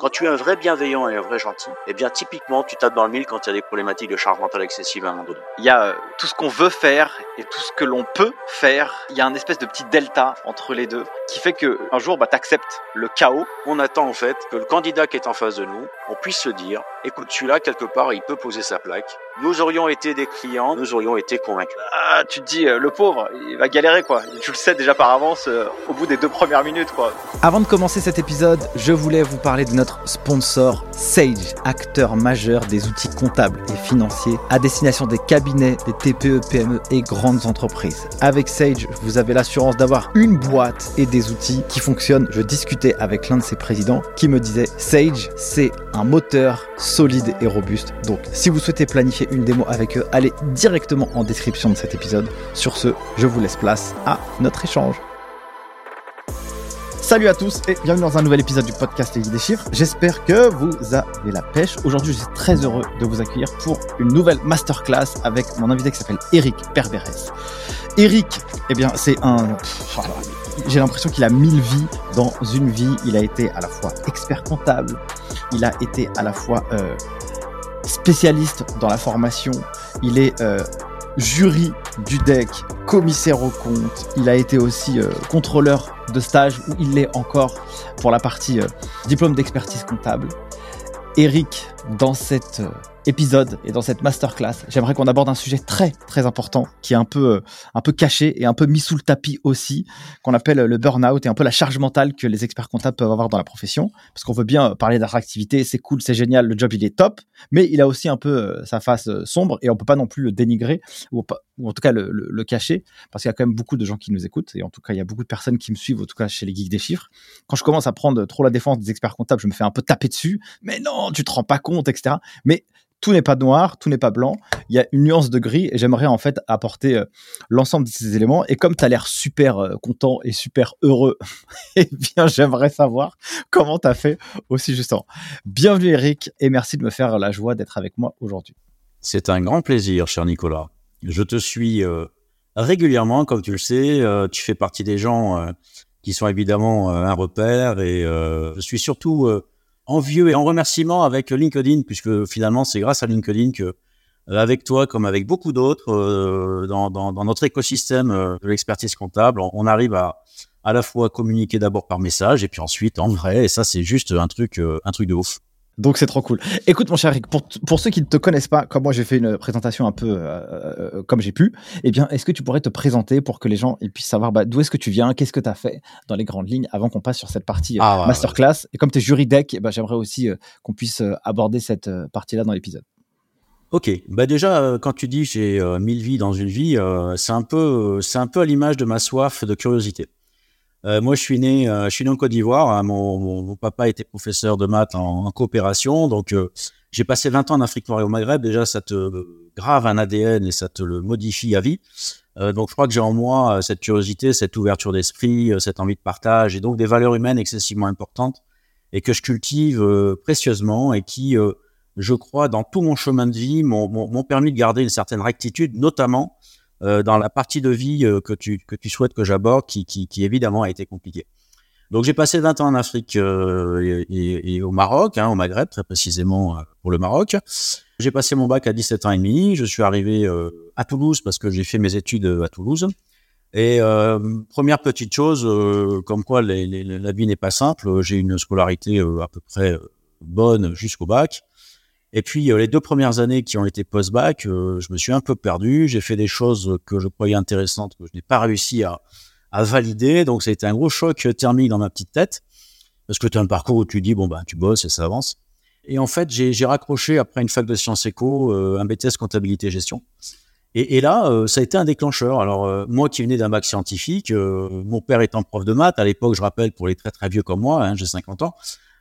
Quand tu es un vrai bienveillant et un vrai gentil, eh bien typiquement tu tapes dans le mille quand il y a des problématiques de charge mentale excessive à un moment donné. Il y a euh, tout ce qu'on veut faire et tout ce que l'on peut faire. Il y a un espèce de petit delta entre les deux qui fait que un jour bah t'acceptes le chaos. On attend en fait que le candidat qui est en face de nous, on puisse se dire, écoute celui-là quelque part il peut poser sa plaque. Nous aurions été des clients, nous aurions été convaincus. Ah, tu te dis euh, le pauvre, il va galérer quoi. Tu le sais déjà par avance euh, au bout des deux premières minutes quoi. Avant de commencer cet épisode, je voulais vous parler de notre sponsor Sage, acteur majeur des outils comptables et financiers à destination des cabinets, des TPE, PME et grandes entreprises. Avec Sage, vous avez l'assurance d'avoir une boîte et des outils qui fonctionnent. Je discutais avec l'un de ses présidents qui me disait Sage, c'est un moteur solide et robuste. Donc si vous souhaitez planifier une démo avec eux, allez directement en description de cet épisode. Sur ce, je vous laisse place à notre échange. Salut à tous et bienvenue dans un nouvel épisode du podcast Les des chiffres. J'espère que vous avez la pêche. Aujourd'hui, je suis très heureux de vous accueillir pour une nouvelle masterclass avec mon invité qui s'appelle Eric Perberes. Eric, eh bien, c'est un... J'ai l'impression qu'il a mille vies dans une vie. Il a été à la fois expert comptable, il a été à la fois euh, spécialiste dans la formation, il est euh, jury du deck, commissaire au compte, il a été aussi euh, contrôleur de stage où il l'est encore pour la partie euh, diplôme d'expertise comptable. Eric, dans cet euh, épisode et dans cette masterclass, j'aimerais qu'on aborde un sujet très très important qui est un peu euh, un peu caché et un peu mis sous le tapis aussi, qu'on appelle le burn-out et un peu la charge mentale que les experts comptables peuvent avoir dans la profession, parce qu'on veut bien parler d'attractivité, c'est cool, c'est génial, le job il est top, mais il a aussi un peu sa face sombre et on peut pas non plus le dénigrer ou, en tout cas le, le cacher, parce qu'il y a quand même beaucoup de gens qui nous écoutent et en tout cas il y a beaucoup de personnes qui me suivent, en tout cas chez les geeks des chiffres. Quand je commence à prendre trop la défense des experts comptables, je me fais un peu taper dessus, mais non, tu te rends pas compte, etc. Mais tout n'est pas noir, tout n'est pas blanc. Il y a une nuance de gris et j'aimerais en fait apporter euh, l'ensemble de ces éléments. Et comme tu as l'air super euh, content et super heureux, eh bien, j'aimerais savoir comment tu as fait aussi justement. Bienvenue Eric et merci de me faire la joie d'être avec moi aujourd'hui. C'est un grand plaisir, cher Nicolas. Je te suis euh, régulièrement, comme tu le sais. tu fais partie des gens qui sont évidemment un repère et je suis surtout envieux et en remerciement avec LinkedIn, puisque finalement, c'est grâce à LinkedIn que, euh, avec toi, comme avec beaucoup d'autres, euh, dans, notre écosystème euh, de l'expertise comptable, on, arrive à à la fois communiquer d'abord par message et puis ensuite en vrai. Et ça, c'est juste un truc, un truc de ouf. Donc c'est trop cool. Écoute mon cher Eric, pour, pour ceux qui ne te connaissent pas, comme moi j'ai fait une présentation un peu euh, euh, comme j'ai pu, eh bien est-ce que tu pourrais te présenter pour que les gens ils puissent savoir bah, d'où est-ce que tu viens, qu'est-ce que tu as fait dans les grandes lignes avant qu'on passe sur cette partie euh, ah, masterclass? Et comme tu es jury deck, eh ben, j'aimerais aussi qu'on puisse aborder cette partie-là dans l'épisode. Ok, bah déjà quand tu dis j'ai mille vies dans une vie, c'est un peu c'est un peu à l'image de ma soif de curiosité. Euh, moi, je suis né, euh, je suis né en Côte d'Ivoire. Hein. Mon, papa était professeur de maths en, coopération, donc euh, j'ai passé 20 ans en Afrique noire et au Maghreb. Déjà, ça te grave un ADN et ça te le modifie à vie. donc, je crois que j'ai en moi cette curiosité, cette ouverture d'esprit, cette envie de partage et donc des valeurs humaines excessivement importantes et que je cultive précieusement et qui, je crois, dans tout mon chemin de vie, m'ont permis de garder une certaine rectitude, notamment euh, dans la partie de vie euh, que, tu, que tu souhaites que j'aborde, qui, qui, qui, évidemment a été compliquée. Donc j'ai passé 20 ans en Afrique euh, et, et, au Maroc, hein, au Maghreb très précisément pour le Maroc. J'ai passé mon bac à 17 ans et demi. Je suis arrivé à Toulouse parce que j'ai fait mes études à Toulouse. Et première petite chose, comme quoi la vie n'est pas simple. J'ai une scolarité à peu près bonne jusqu'au bac. Et puis euh, les deux premières années qui ont été post-bac, euh, je me suis un peu perdu. J'ai fait des choses que je croyais intéressantes que je n'ai pas réussi à, valider. Donc ça a été un gros choc thermique dans ma petite tête. Parce que tu as un parcours où tu dis, bon, ben, tu bosses et ça avance. Et en fait, j'ai raccroché après une fac de sciences éco, euh, un BTS comptabilité gestion. Et, et là, ça a été un déclencheur. Alors, moi qui venais d'un bac scientifique, mon père étant prof de maths, à l'époque, je rappelle, pour les très très vieux comme moi, hein, j'ai 50 ans,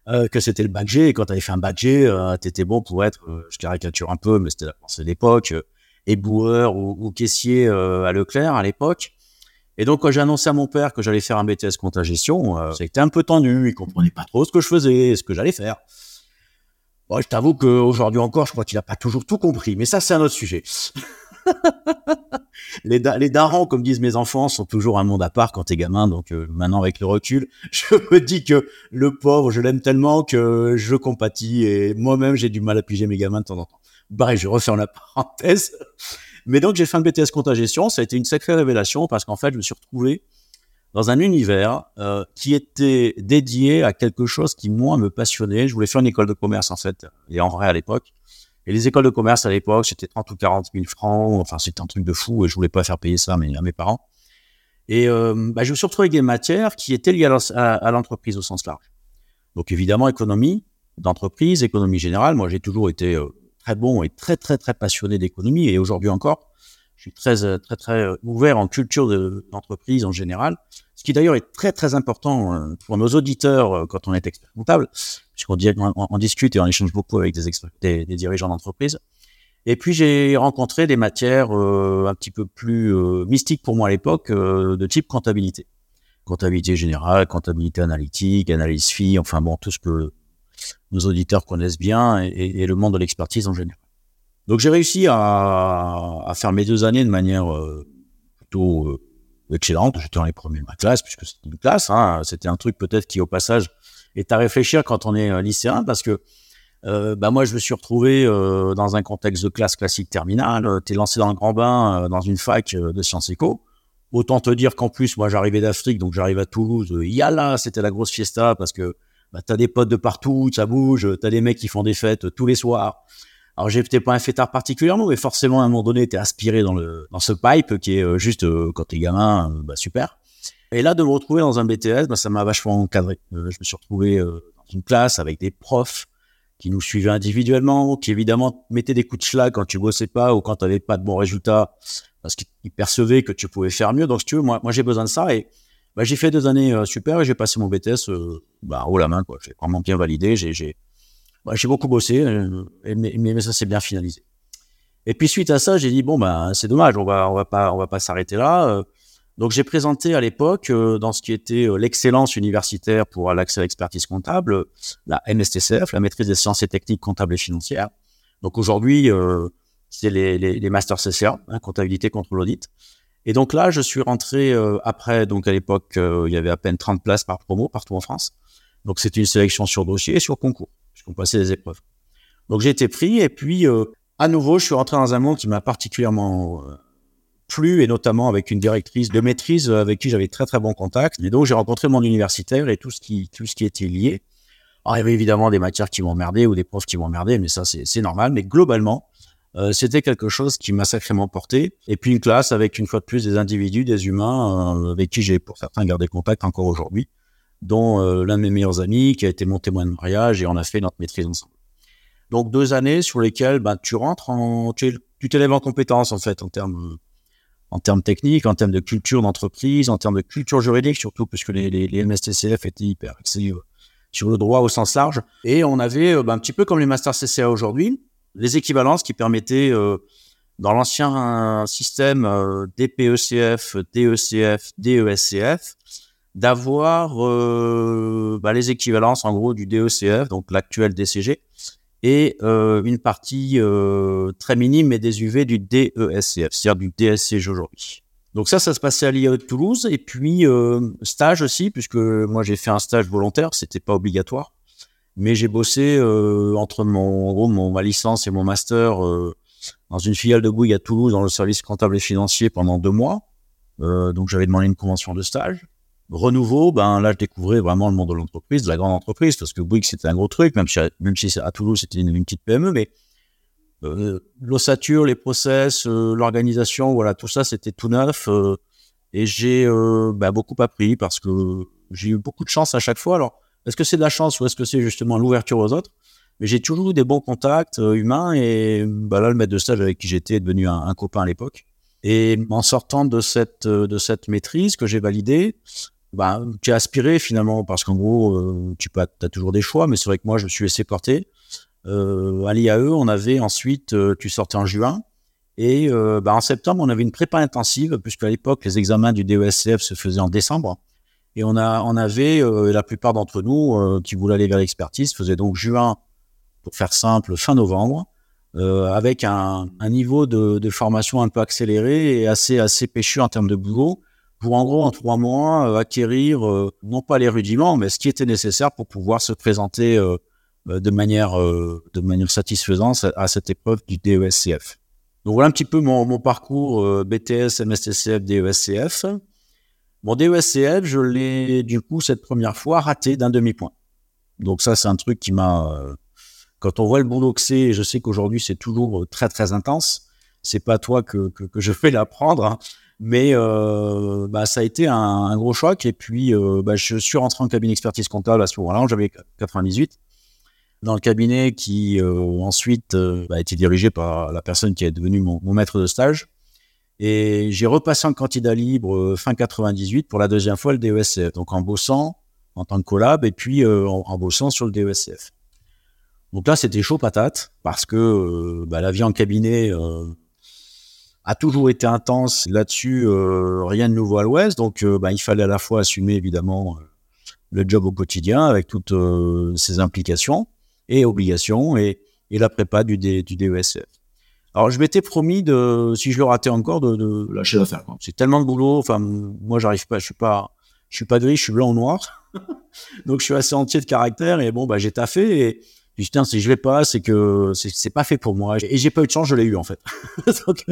euh, que c'était le bac G. Et quand tu avais fait un bac G, euh, tu étais bon pour être, euh, je caricature un peu, mais c'était la pensée de l'époque, éboueur ou, caissier à Leclerc à l'époque. Et donc, quand j'ai annoncé à mon père que j'allais faire un BTS compta gestion, ça a été un peu tendu. Il comprenait pas trop ce que je faisais, ce que j'allais faire. Bon, je t'avoue qu'aujourd'hui encore, je crois qu'il n'a pas toujours tout compris, mais ça, c'est un autre sujet. les, les darons, comme disent mes enfants, sont toujours un monde à part quand t'es gamin. Donc euh, maintenant, avec le recul, je me dis que le pauvre, je l'aime tellement que je compatis et moi-même, j'ai du mal à piger mes gamins de temps en temps. Bref, je refais la parenthèse. Mais donc, j'ai fait un BTS compte gestion. Ça a été une sacrée révélation parce qu'en fait, je me suis retrouvé dans un univers euh, qui était dédié à quelque chose qui, moi, me passionnait. Je voulais faire une école de commerce, en fait, et en vrai à l'époque. Et les écoles de commerce à l'époque, c'était 30 ou 40 000 francs. Enfin, c'était un truc de fou et je voulais pas faire payer ça à mes parents. Et euh, bah, je me suis retrouvé avec des matières qui étaient liées à l'entreprise au sens large. Donc évidemment, économie d'entreprise, économie générale. Moi, j'ai toujours été euh, très bon et très, très, très passionné d'économie et aujourd'hui encore je suis très, euh, très, très ouvert en culture d'entreprise en général. Ce qui d'ailleurs est très, très important pour nos auditeurs quand on est expert comptable, puisqu'on on, discute et on échange beaucoup avec des, des, des dirigeants d'entreprise. Et puis j'ai rencontré des matières un petit peu plus mystiques pour moi à l'époque, de type comptabilité. Comptabilité générale, comptabilité analytique, analyse FI, enfin bon, tout ce que nos auditeurs connaissent bien et, le monde de l'expertise en général. Donc j'ai réussi à, faire mes deux années de manière euh, plutôt euh, excellente. J'étais dans les premiers de ma classe, puisque c'était une classe. Hein. C'était un truc peut-être qui, au passage, est à réfléchir quand on est euh, lycéen, parce que euh, bah moi, je me suis retrouvé dans un contexte de classe classique terminale. T'es lancé dans le grand bain dans une fac de sciences éco. Autant te dire qu'en plus, moi, j'arrivais d'Afrique, donc j'arrive à Toulouse. Yalla, c'était la grosse fiesta parce que bah, t'as des potes de partout, ça bouge, t'as des mecs qui font des fêtes tous les soirs. Alors peut-être pas un fêtard particulièrement, mais forcément à un moment donné, t'es aspiré dans le ce pipe qui est euh, juste euh, quand t'es gamin, euh, bah super. Et là de me retrouver dans un BTS, bah, ça m'a vachement encadré. je me suis retrouvé dans une classe avec des profs qui nous suivaient individuellement, qui évidemment mettaient des coups de schlag quand tu bossais pas ou quand tu n'avais pas de bons résultats, parce qu'ils percevaient que tu pouvais faire mieux. Donc si tu veux, moi, j'ai besoin de ça et bah, j'ai fait deux années super et j'ai passé mon BTS bah, haut la main. J'ai vraiment bien validé. J'ai bah, beaucoup bossé, euh, mais, ça s'est bien finalisé. Et puis suite à ça, j'ai dit bon ben c'est dommage, on va on va pas on va pas s'arrêter là. Euh. Donc j'ai présenté à l'époque euh, dans ce qui était l'excellence universitaire pour l'accès à l'expertise comptable, la MSTCF, la maîtrise des sciences et techniques comptables et financières. Donc aujourd'hui c'est les, les, les masters CCA, hein, comptabilité contre l'audit. Et donc là, je suis rentré après, donc à l'époque, il y avait à peine 30 places par promo partout en France. Donc c'était une sélection sur dossier et sur concours puisqu'on passait des épreuves. Donc j'ai été pris et puis euh, à nouveau je suis rentré dans un monde qui m'a particulièrement euh, plu et notamment avec une directrice de maîtrise avec qui j'avais très très bon contact. Et donc j'ai rencontré mon universitaire et tout ce qui tout ce qui était lié. Alors il y avait évidemment des matières qui m'emmerdaient ou des profs qui m'emmerdaient, mais ça c'est normal. Mais globalement euh, c'était quelque chose qui m'a sacrément porté. Et puis une classe avec une fois de plus des individus, des humains avec qui j'ai pour certains gardé contact encore aujourd'hui dont euh, l'un de mes meilleurs amis qui a été mon témoin de mariage et on a fait notre maîtrise ensemble. Donc deux années sur lesquelles ben, tu rentres en, tu t'élèves en compétences en fait en termes en termes techniques, en termes de culture d'entreprise, en termes de culture juridique surtout puisque les, MSTCF étaient hyper axés euh, sur le droit au sens large. Et on avait euh, ben, un petit peu comme les masters CCA aujourd'hui les équivalences qui permettaient dans l'ancien système DPECF, DECF, DESCF d'avoir euh, bah, les équivalences en gros du DECF, donc l'actuel DCG, et euh, une partie euh, très minime mais UV du DESCF, c'est-à-dire du DSCG aujourd'hui. Donc ça, ça se passait à l'IA de Toulouse, et puis stage aussi, puisque moi j'ai fait un stage volontaire, c'était pas obligatoire, mais j'ai bossé entre mon, en gros, mon, ma licence et mon master dans une filiale de Bouygues à Toulouse dans le service comptable et financier pendant deux mois. donc j'avais demandé une convention de stage. Renouveau, ben là je découvrais vraiment le monde de l'entreprise, de la grande entreprise, parce que Bouygues c'était un gros truc, même si, même si à Toulouse c'était une, petite PME, mais euh, l'ossature, les process, euh, l'organisation, voilà, tout ça c'était tout neuf. Euh, et j'ai ben, beaucoup appris parce que j'ai eu beaucoup de chance à chaque fois. Alors, est-ce que c'est de la chance ou est-ce que c'est justement l'ouverture aux autres? Mais j'ai toujours eu des bons contacts humains et ben, là le maître de stage avec qui j'étais est devenu un, un copain à l'époque. Et en sortant de cette, de cette maîtrise que j'ai validée, bah, tu as aspiré finalement, parce qu'en gros, euh, tu as toujours des choix, mais c'est vrai que moi, je me suis laissé porter. Euh, à l'IAE, on avait ensuite, euh, tu sortais en juin, et bah, en septembre, on avait une prépa intensive, puisque à l'époque, les examens du DESCF se faisaient en décembre. Et on, a, on avait, la plupart d'entre nous qui voulaient aller vers l'expertise, faisaient donc juin pour faire simple, fin novembre, avec un, niveau de, de, formation un peu accéléré et assez assez péchu en termes de boulot pour en gros en trois mois acquérir non pas les rudiments mais ce qui était nécessaire pour pouvoir se présenter de manière de manière satisfaisante à cette épreuve du DESCF. Donc voilà un petit peu mon, mon parcours euh, BTS, MSTCF, DESCF. Mon DESCF, je l'ai du coup cette première fois raté d'un demi-point. Donc ça, c'est un truc qui m'a... Euh, quand on voit le boulot que c'est, je sais qu'aujourd'hui c'est toujours très très intense. C'est pas toi que, que, que je fais l'apprendre, hein. Mais euh, bah, ça a été un, gros choc. Et puis euh, bah, je suis rentré en cabinet expertise comptable à ce moment-là, j'avais 98 dans le cabinet qui euh, ensuite euh, a été dirigé par la personne qui est devenue mon, maître de stage. Et j'ai repassé en candidat libre euh, fin 98 pour la deuxième fois le DESCF, donc en bossant en tant que collab et puis en, bossant sur le DESCF. Donc là, c'était chaud patate parce que bah, la vie en cabinet a toujours été intense. Là-dessus, rien de nouveau à l'Ouest. Donc, bah, il fallait à la fois assumer évidemment le job au quotidien avec toutes ses implications et obligations et, et la prépa du, du DESF. Alors, je m'étais promis de, si je le ratais encore, de, de lâcher l'affaire. C'est tellement de boulot. Enfin, moi, j'arrive pas. Je suis pas, je suis pas gris. Je suis blanc ou noir. Donc, je suis assez entier de caractère. Et bon, bah, j'ai taffé. Et puis, putain, si je vais pas, c'est que c'est pas fait pour moi. Et j'ai pas eu de chance. Je l'ai eu en fait.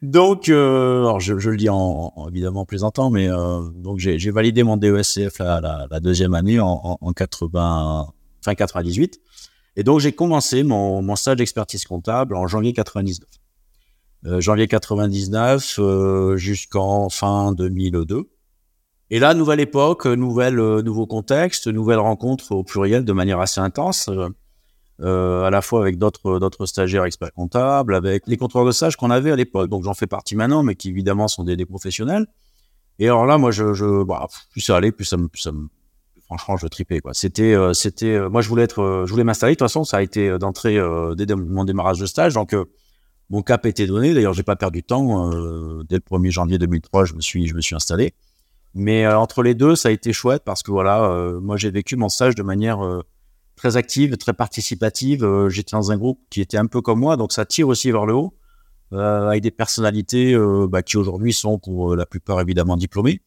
donc, euh, alors je, le dis en, en, évidemment plaisantant, mais euh, donc j'ai validé mon DESCF la, deuxième année en, en, en 80 fin 98. Et donc, j'ai commencé mon, mon stage d'expertise comptable en janvier 99. Euh, janvier 99 euh, jusqu'en fin 2002. Et là, nouvelle époque, euh, nouveau contexte, nouvelle rencontre au pluriel de manière assez intense, euh, à la fois avec d'autres d'autres stagiaires experts comptables, avec les contrôleurs de stage qu'on avait à l'époque. Donc j'en fais partie maintenant, mais qui évidemment sont des, des professionnels. Et alors là, moi, bah, plus ça allait, plus ça me, ça me franchement, je tripais quoi. C'était, euh, c'était, euh, moi je voulais être, euh, je voulais m'installer. De toute façon, ça a été d'entrée dès mon démarrage de stage, donc mon cap était donné. D'ailleurs, j'ai pas perdu de temps. dès le 1er janvier 2003, je me suis, je me suis installé. Mais entre les deux, ça a été chouette parce que voilà, moi j'ai vécu mon stage de manière très active, très participative. J'étais dans un groupe qui était un peu comme moi, donc ça tire aussi vers le haut, avec des personnalités bah, qui aujourd'hui sont pour la plupart évidemment diplômées.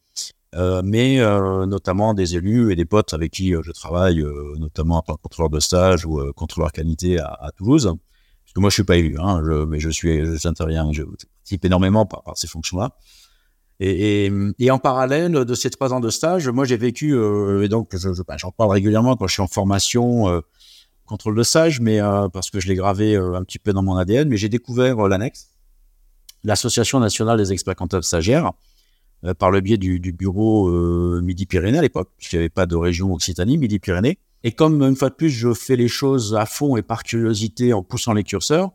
Euh, mais euh, notamment des élus et des potes avec qui euh, je travaille, notamment en tant que contrôleur de stage ou contrôleur qualité à, Toulouse. Parce que moi, je suis pas élu, hein, mais je suis, j'interviens, je participe énormément par ces fonctions-là. Et, en parallèle de ces trois ans de stage, moi, j'ai vécu, et donc je, je, ben, j'en parle régulièrement quand je suis en formation contrôle de stage, mais parce que je l'ai gravé un petit peu dans mon ADN, mais j'ai découvert l'annexe, l'association nationale des experts comptables stagiaires, euh, par le biais du, du bureau euh, Midi-Pyrénées à l'époque, puisqu'il n'y avait pas de région Occitanie, Midi-Pyrénées. Et comme une fois de plus, je fais les choses à fond et par curiosité en poussant les curseurs,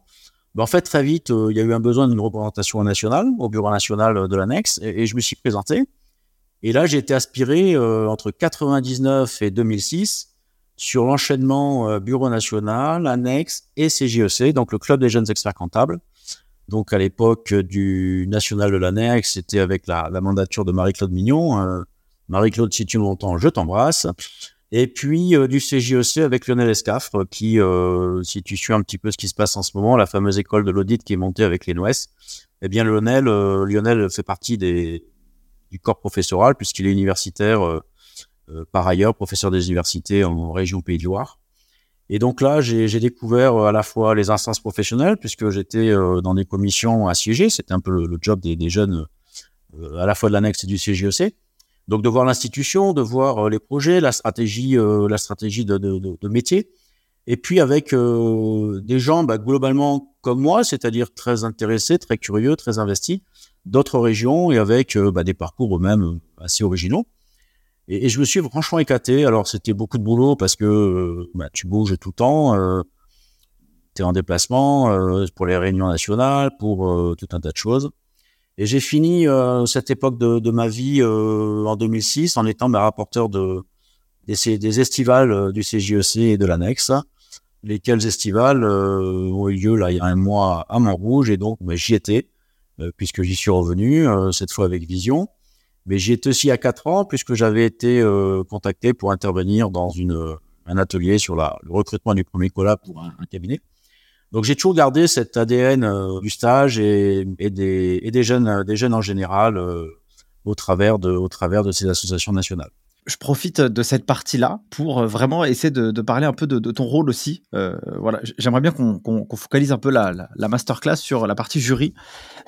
en fait, très vite, euh, il y a eu un besoin d'une représentation nationale au bureau national de l'annexe et, je me suis présenté. Et là, j'ai été aspiré euh, entre 99 et 2006 sur l'enchaînement bureau national, annexe et CJEC, donc le club des jeunes experts comptables, donc à l'époque du national de l'annexe, c'était avec la, mandature de Marie-Claude Mignon. Euh, Marie-Claude, si tu m'entends, je t'embrasse. Et puis euh, du CJEC e avec Lionel Escafre, qui, euh, si tu suis un petit peu ce qui se passe en ce moment, la fameuse école de l'audit qui est montée avec les NOES, eh bien Lionel, euh, Lionel fait partie des, du corps professoral puisqu'il est universitaire euh, par ailleurs, professeur des universités en région Pays de Loire. Et donc là, j'ai découvert euh, à la fois les instances professionnelles, puisque j'étais euh, dans des commissions assiégées, c'était un peu le, job des, des, jeunes, euh, à la fois de l'annexe et du CGEC. Donc de voir l'institution, de voir les projets, la stratégie, la stratégie de, de, de, métier, et puis avec des gens bah, globalement comme moi, c'est-à-dire très intéressés, très curieux, très investis, d'autres régions et avec bah, des parcours eux-mêmes assez originaux. Et, je me suis franchement éclaté. Alors, c'était beaucoup de boulot parce que euh, bah, tu bouges tout le temps. Euh, tu es en déplacement euh, pour les réunions nationales, pour euh, tout un tas de choses. Et j'ai fini euh, cette époque de, de ma vie en 2006 en étant bah, rapporteur de, des, des estivales du CJEC e et de l'annexe, lesquelles estivales ont eu lieu là il y a un mois à Montrouge. Et donc, bah, j'y étais, puisque j'y suis revenu, cette fois avec Vision. Mais j'y étais aussi à quatre ans puisque j'avais été euh, contacté pour intervenir dans une un atelier sur la, le recrutement du premier collab pour un, cabinet. Donc j'ai toujours gardé cet ADN euh, du stage et, des, jeunes, des jeunes en général au travers de, au travers de ces associations nationales. Je profite de cette partie-là pour euh, vraiment essayer de, parler un peu de, ton rôle aussi. Euh, voilà, j'aimerais bien qu'on focalise un peu la, la, masterclass sur la partie jury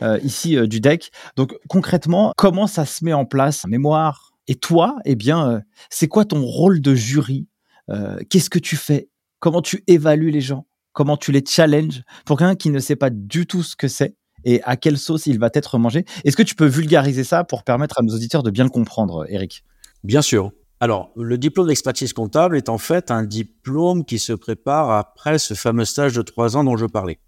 euh, ici du deck. Donc concrètement, comment ça se met en place, mémoire Et toi, eh bien, c'est quoi ton rôle de jury? Qu'est-ce que tu fais? Comment tu évalues les gens? Comment tu les challenges Pour quelqu'un qui ne sait pas du tout ce que c'est, et à quelle sauce il va être mangé. Est-ce que tu peux vulgariser ça pour permettre à nos auditeurs de bien le comprendre, Eric? Bien sûr. Alors, le diplôme d'expertise comptable est en fait un diplôme qui se prépare après ce fameux stage de trois ans dont je parlais.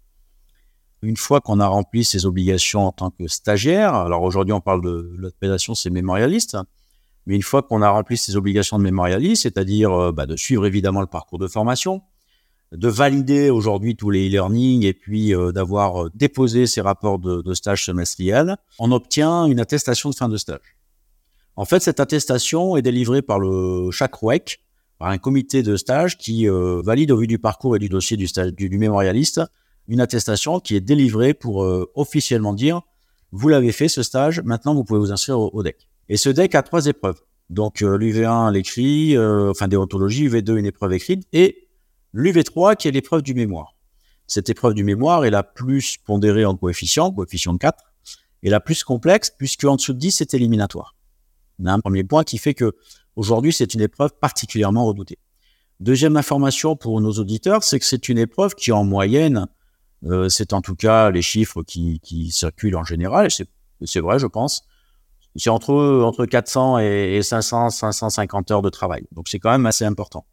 Une fois qu'on a rempli ses obligations en tant que stagiaire, alors aujourd'hui on parle de l'appellation c'est mémorialiste, mais une fois qu'on a rempli ses obligations de mémorialiste, c'est-à-dire euh, bah, de suivre évidemment le parcours de formation, de valider aujourd'hui tous les e-learning et puis euh, d'avoir euh, déposé ses rapports de, stage semestriel, on obtient une attestation de fin de stage. En fait, cette attestation est délivrée par le chaque par un comité de stage qui euh, valide au vu du parcours et du dossier du, stage, du, mémorialiste une attestation qui est délivrée pour officiellement dire vous l'avez fait ce stage, maintenant vous pouvez vous inscrire au, DEC. Et ce DEC a trois épreuves. Donc euh, l'UV1 l'écrit, enfin déontologie, UV2 une épreuve écrite et l'UV3 qui est l'épreuve du mémoire. Cette épreuve du mémoire est la plus pondérée en coefficient, coefficient de 4, et la plus complexe puisque en dessous de 10 c'est éliminatoire. Un premier point qui fait que aujourd'hui c'est une épreuve particulièrement redoutée. Deuxième information pour nos auditeurs, c'est que c'est une épreuve qui en moyenne, euh, c'est en tout cas les chiffres qui, qui circulent en général, c'est vrai je pense, c'est entre, entre 400 et 500, 550 heures de travail. Donc c'est quand même assez important.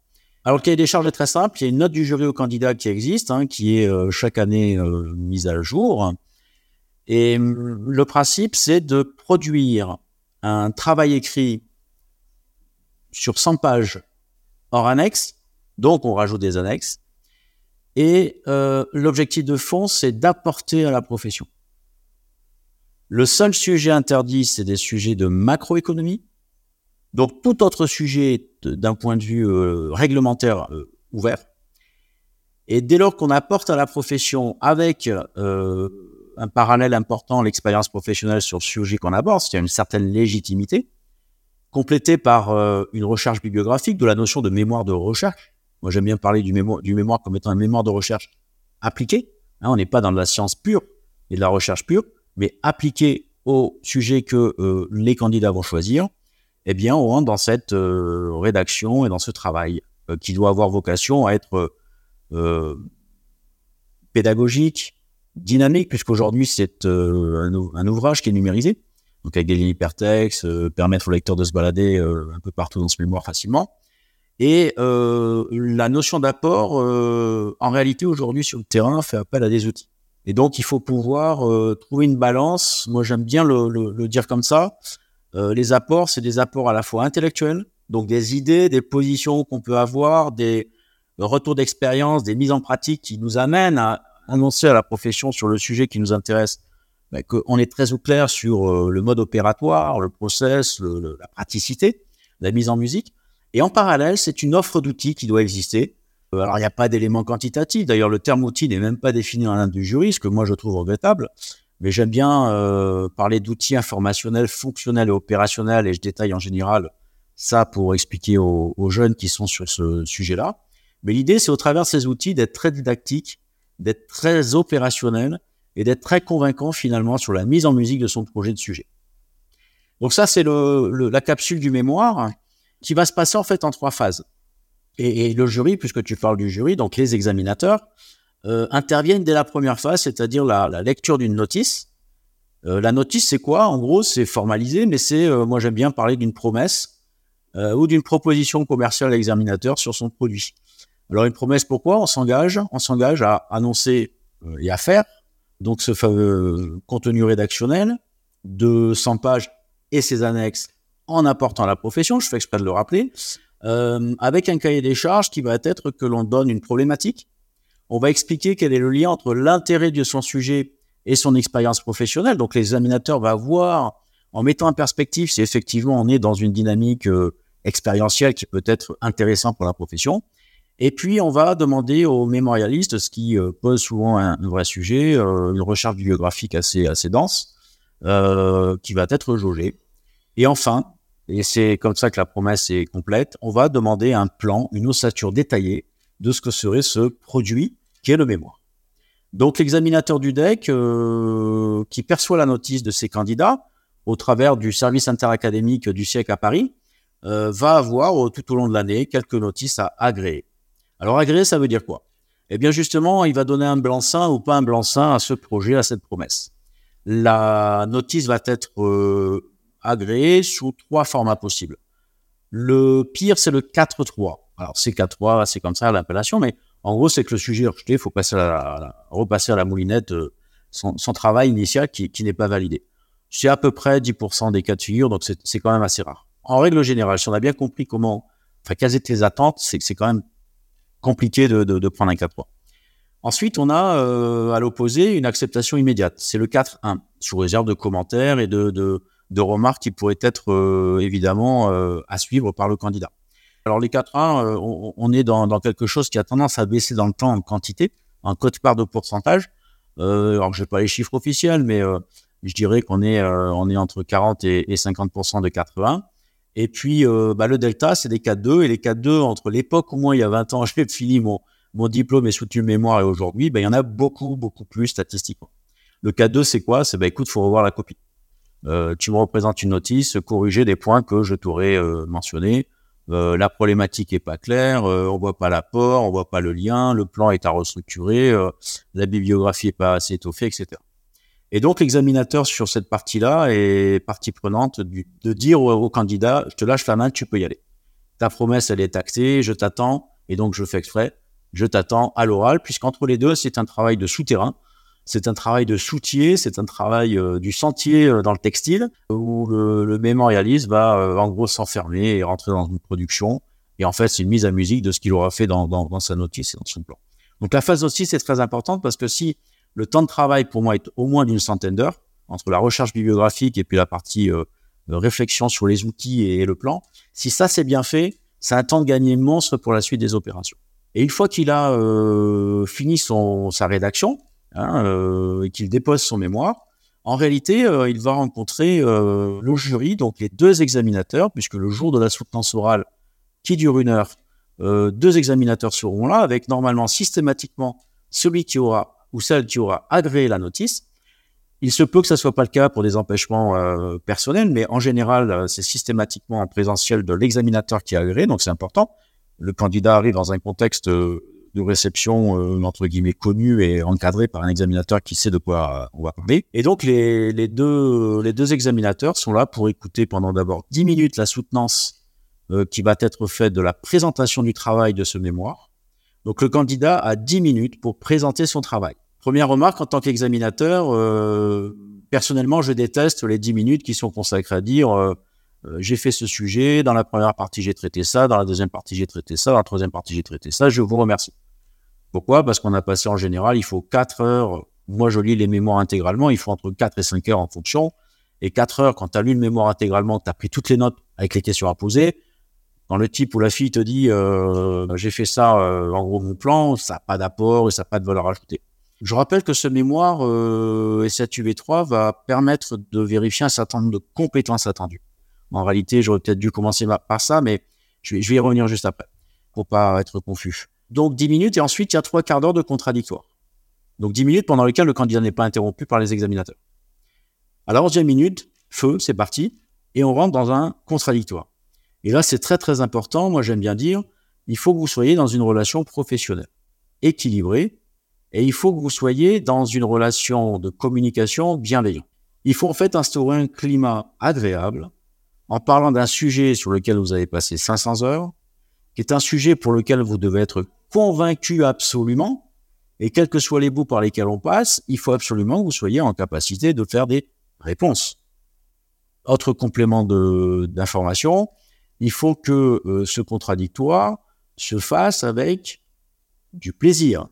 Alors le cahier des charges est très simple, il y a une note du jury au candidat qui existe, hein, qui est euh, chaque année euh, mise à jour. Et le principe, c'est de produire un travail écrit sur 100 pages hors annexe, donc on rajoute des annexes, et euh, l'objectif de fond, c'est d'apporter à la profession. Le seul sujet interdit, c'est des sujets de macroéconomie. Donc tout autre sujet d'un point de vue euh, réglementaire euh, ouvert. Et dès lors qu'on apporte à la profession avec un parallèle important, l'expérience professionnelle sur le sujet qu'on aborde, c'est une certaine légitimité, complétée par euh, une recherche bibliographique de la notion de mémoire de recherche. Moi, j'aime bien parler du mémoire, comme étant une mémoire de recherche appliquée. Hein, on n'est pas dans de la science pure et de la recherche pure, mais appliquée au sujet que euh, les candidats vont choisir. Eh bien, on rentre dans cette euh, rédaction et dans ce travail qui doit avoir vocation à être pédagogique, dynamique, puisqu'aujourd'hui, c'est euh, un, ouvrage qui est numérisé, donc avec des lignes hypertextes, euh, permettre au lecteur de se balader euh, un peu partout dans ce mémoire facilement. Et la notion d'apport, en réalité, aujourd'hui, sur le terrain, fait appel à des outils. Et donc, il faut pouvoir trouver une balance. Moi, j'aime bien le, dire comme ça. Les apports, c'est des apports à la fois intellectuels, donc des idées, des positions qu'on peut avoir, des retours d'expérience, des mises en pratique qui nous amènent à, annoncer à la profession sur le sujet qui nous intéresse bah, qu'on est très au clair sur euh, le mode opératoire, le process, la praticité, la mise en musique. Et en parallèle, c'est une offre d'outils qui doit exister. Euh, alors, il n'y a pas d'éléments quantitatifs. D'ailleurs, le terme outil n'est même pas défini dans l'un du jury, ce que moi je trouve regrettable. Mais j'aime bien euh, parler d'outils informationnels, fonctionnels et opérationnels, et je détaille en général ça pour expliquer aux, jeunes qui sont sur ce sujet-là. Mais l'idée, c'est au travers de ces outils d'être très didactique d'être très opérationnel et d'être très convaincant finalement sur la mise en musique de son projet de sujet. Donc ça, c'est la capsule du mémoire qui va se passer en fait en trois phases. Et, le jury, puisque tu parles du jury, donc les examinateurs, euh, interviennent dès la première phase, c'est-à-dire la, la, lecture d'une notice. Euh, la notice, c'est quoi? En gros, c'est formalisé, mais c'est, euh, moi j'aime bien parler d'une promesse ou d'une proposition commerciale à l'examinateur sur son produit. Alors une promesse, pourquoi? On s'engage, on s'engage à annoncer euh, et à faire donc ce fameux contenu rédactionnel de 100 pages et ses annexes en apportant la profession, je fais exprès de le rappeler, euh, avec un cahier des charges qui va être que l'on donne une problématique. On va expliquer quel est le lien entre l'intérêt de son sujet et son expérience professionnelle. Donc l'examinateur va voir, en mettant en perspective si effectivement on est dans une dynamique euh, expérientielle qui peut être intéressante pour la profession. Et puis, on va demander aux mémorialistes, ce qui euh, pose souvent un, vrai sujet, euh, une recherche bibliographique assez, assez dense, qui va être jaugée. Et enfin, et c'est comme ça que la promesse est complète, on va demander un plan, une ossature détaillée de ce que serait ce produit qui est le mémoire. Donc l'examinateur du DEC, euh, qui perçoit la notice de ses candidats au travers du service interacadémique du siècle à Paris, euh, va avoir tout au long de l'année quelques notices à agréer. Alors agréer, ça veut dire quoi? Eh bien justement, il va donner un blanc-seing ou pas un blanc-seing à ce projet, à cette promesse. La notice va être euh, agréée sous trois formats possibles. Le pire, c'est le 4-3. Alors c'est 4-3, c'est comme ça l'appellation, mais en gros, c'est que le sujet rejeté, il faut passer à repasser à la moulinette euh, son, travail initial qui, n'est pas validé. C'est à peu près 10% des cas de figure, donc c'est quand même assez rare. En règle générale, si on a bien compris comment, enfin, quelles étaient les attentes, c'est c'est quand même compliqué de, prendre un 4-3. Ensuite, on a euh, à l'opposé une acceptation immédiate. C'est le 4-1, sous réserve de commentaires et de, de, remarques qui pourraient être euh, évidemment à suivre par le candidat. Alors les 4A, euh, on, est dans, quelque chose qui a tendance à baisser dans le temps en quantité, en code-part de pourcentage. Euh, alors je n'ai pas les chiffres officiels, mais euh, je dirais qu'on est, est entre 40 et, 50% de 80. Et puis bah, le delta, c'est des 4-2. Et les 4-2, entre l'époque où moi, il y a 20 ans, j'ai fini mon, mon diplôme et soutenu mémoire et aujourd'hui, bah, il y en a beaucoup, beaucoup plus statistiquement. Le 4-2, c'est quoi? C'est bah, écoute, faut revoir la copie. tu me représentes une notice, corriger des points que je t'aurais mentionnés euh, la problématique est pas claire, euh, on voit pas l'apport, on voit pas le lien, le plan est à restructurer, euh, la bibliographie est pas assez étoffée, etc. Et donc l'examinateur sur cette partie-là est partie prenante de dire au, candidat, je te lâche la main, tu peux y aller. Ta promesse, elle est actée, je t'attends, et donc je fais exprès, je t'attends à l'oral, puisqu'entre les deux, c'est un travail de souterrain c'est un travail de soutier, c'est un travail euh, du sentier euh, dans le textile, où le, mémorialiste va euh, en gros s'enfermer et rentrer dans une production. Et en fait, c'est une mise à musique de ce qu'il aura fait dans, dans, sa notice et dans son plan. Donc la phase notice est très importante parce que si le temps de travail pour moi est au moins d'une centaine d'heures, entre la recherche bibliographique et puis la partie réflexion sur les outils et, le plan, si ça c'est bien fait, c'est un temps de gagner monstre pour la suite des opérations. Et une fois qu'il a fini son, sa rédaction, hein, euh, et qu'il dépose son mémoire, en réalité, euh, il va rencontrer euh, le jury, donc les deux examinateurs, puisque le jour de la soutenance orale, qui dure une heure, deux examinateurs seront là, avec normalement systématiquement celui qui aura ou celle qui aura agréé la notice. Il se peut que ça soit pas le cas pour des empêchements personnels, mais en général, c'est systématiquement en présentiel de l'examinateur qui a agréé, donc c'est important. Le candidat arrive dans un contexte de réception euh, entre guillemets connue et encadrée par un examinateur qui sait de quoi on va parler. Et donc les, deux les deux examinateurs sont là pour écouter pendant d'abord 10 minutes la soutenance euh, qui va être faite de la présentation du travail de ce mémoire. Donc le candidat a 10 minutes pour présenter son travail. Première remarque en tant qu'examinateur, euh, personnellement je déteste les 10 minutes qui sont consacrées à dire euh, euh, j'ai fait ce sujet, dans la première partie j'ai traité ça, dans la deuxième partie j'ai traité ça, dans la troisième partie j'ai traité ça, je vous remercie. Pourquoi? Parce qu'on a passé en général, il faut 4 heures. Moi, je lis les mémoires intégralement, il faut entre 4 et 5 heures en fonction. Et 4 heures, quand tu as lu le mémoire intégralement, tu as pris toutes les notes avec les questions à poser. Quand le type ou la fille te dit euh, j'ai fait ça euh, en gros mon plan, ça n'a pas d'apport et ça n'a pas de valeur ajoutée. Je rappelle que ce mémoire euh, SATUV3 va permettre de vérifier un certain nombre de compétences attendues. En réalité, j'aurais peut-être dû commencer par ça, mais je vais, je vais y revenir juste après, pour pas être confus. Donc 10 minutes et ensuite il y a trois quarts d'heure de contradictoire. Donc 10 minutes pendant lesquelles le candidat n'est pas interrompu par les examinateurs. À la 11e minute, feu, c'est parti, et on rentre dans un contradictoire. Et là, c'est très très important, moi j'aime bien dire, il faut que vous soyez dans une relation professionnelle, équilibrée, et il faut que vous soyez dans une relation de communication bienveillante. Il faut en fait instaurer un climat agréable en parlant d'un sujet sur lequel vous avez passé 500 heures, qui est un sujet pour lequel vous devez être convaincu absolument, et quels que soient les bouts par lesquels on passe, il faut absolument que vous soyez en capacité de faire des réponses. Autre complément d'information, il faut que euh, ce contradictoire se fasse avec du plaisir.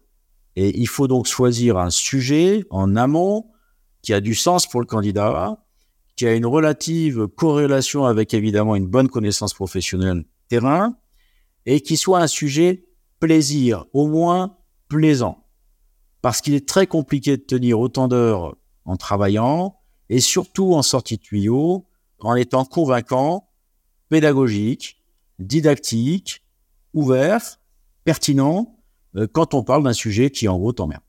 Et il faut donc choisir un sujet en amont qui a du sens pour le candidat, qui a une relative corrélation avec évidemment une bonne connaissance professionnelle terrain, et qui soit un sujet plaisir, au moins plaisant. Parce qu'il est très compliqué de tenir autant d'heures en travaillant et surtout en sortie de tuyau, en étant convaincant, pédagogique, didactique, ouvert, pertinent, euh, quand on parle d'un sujet qui en gros t'emmerde.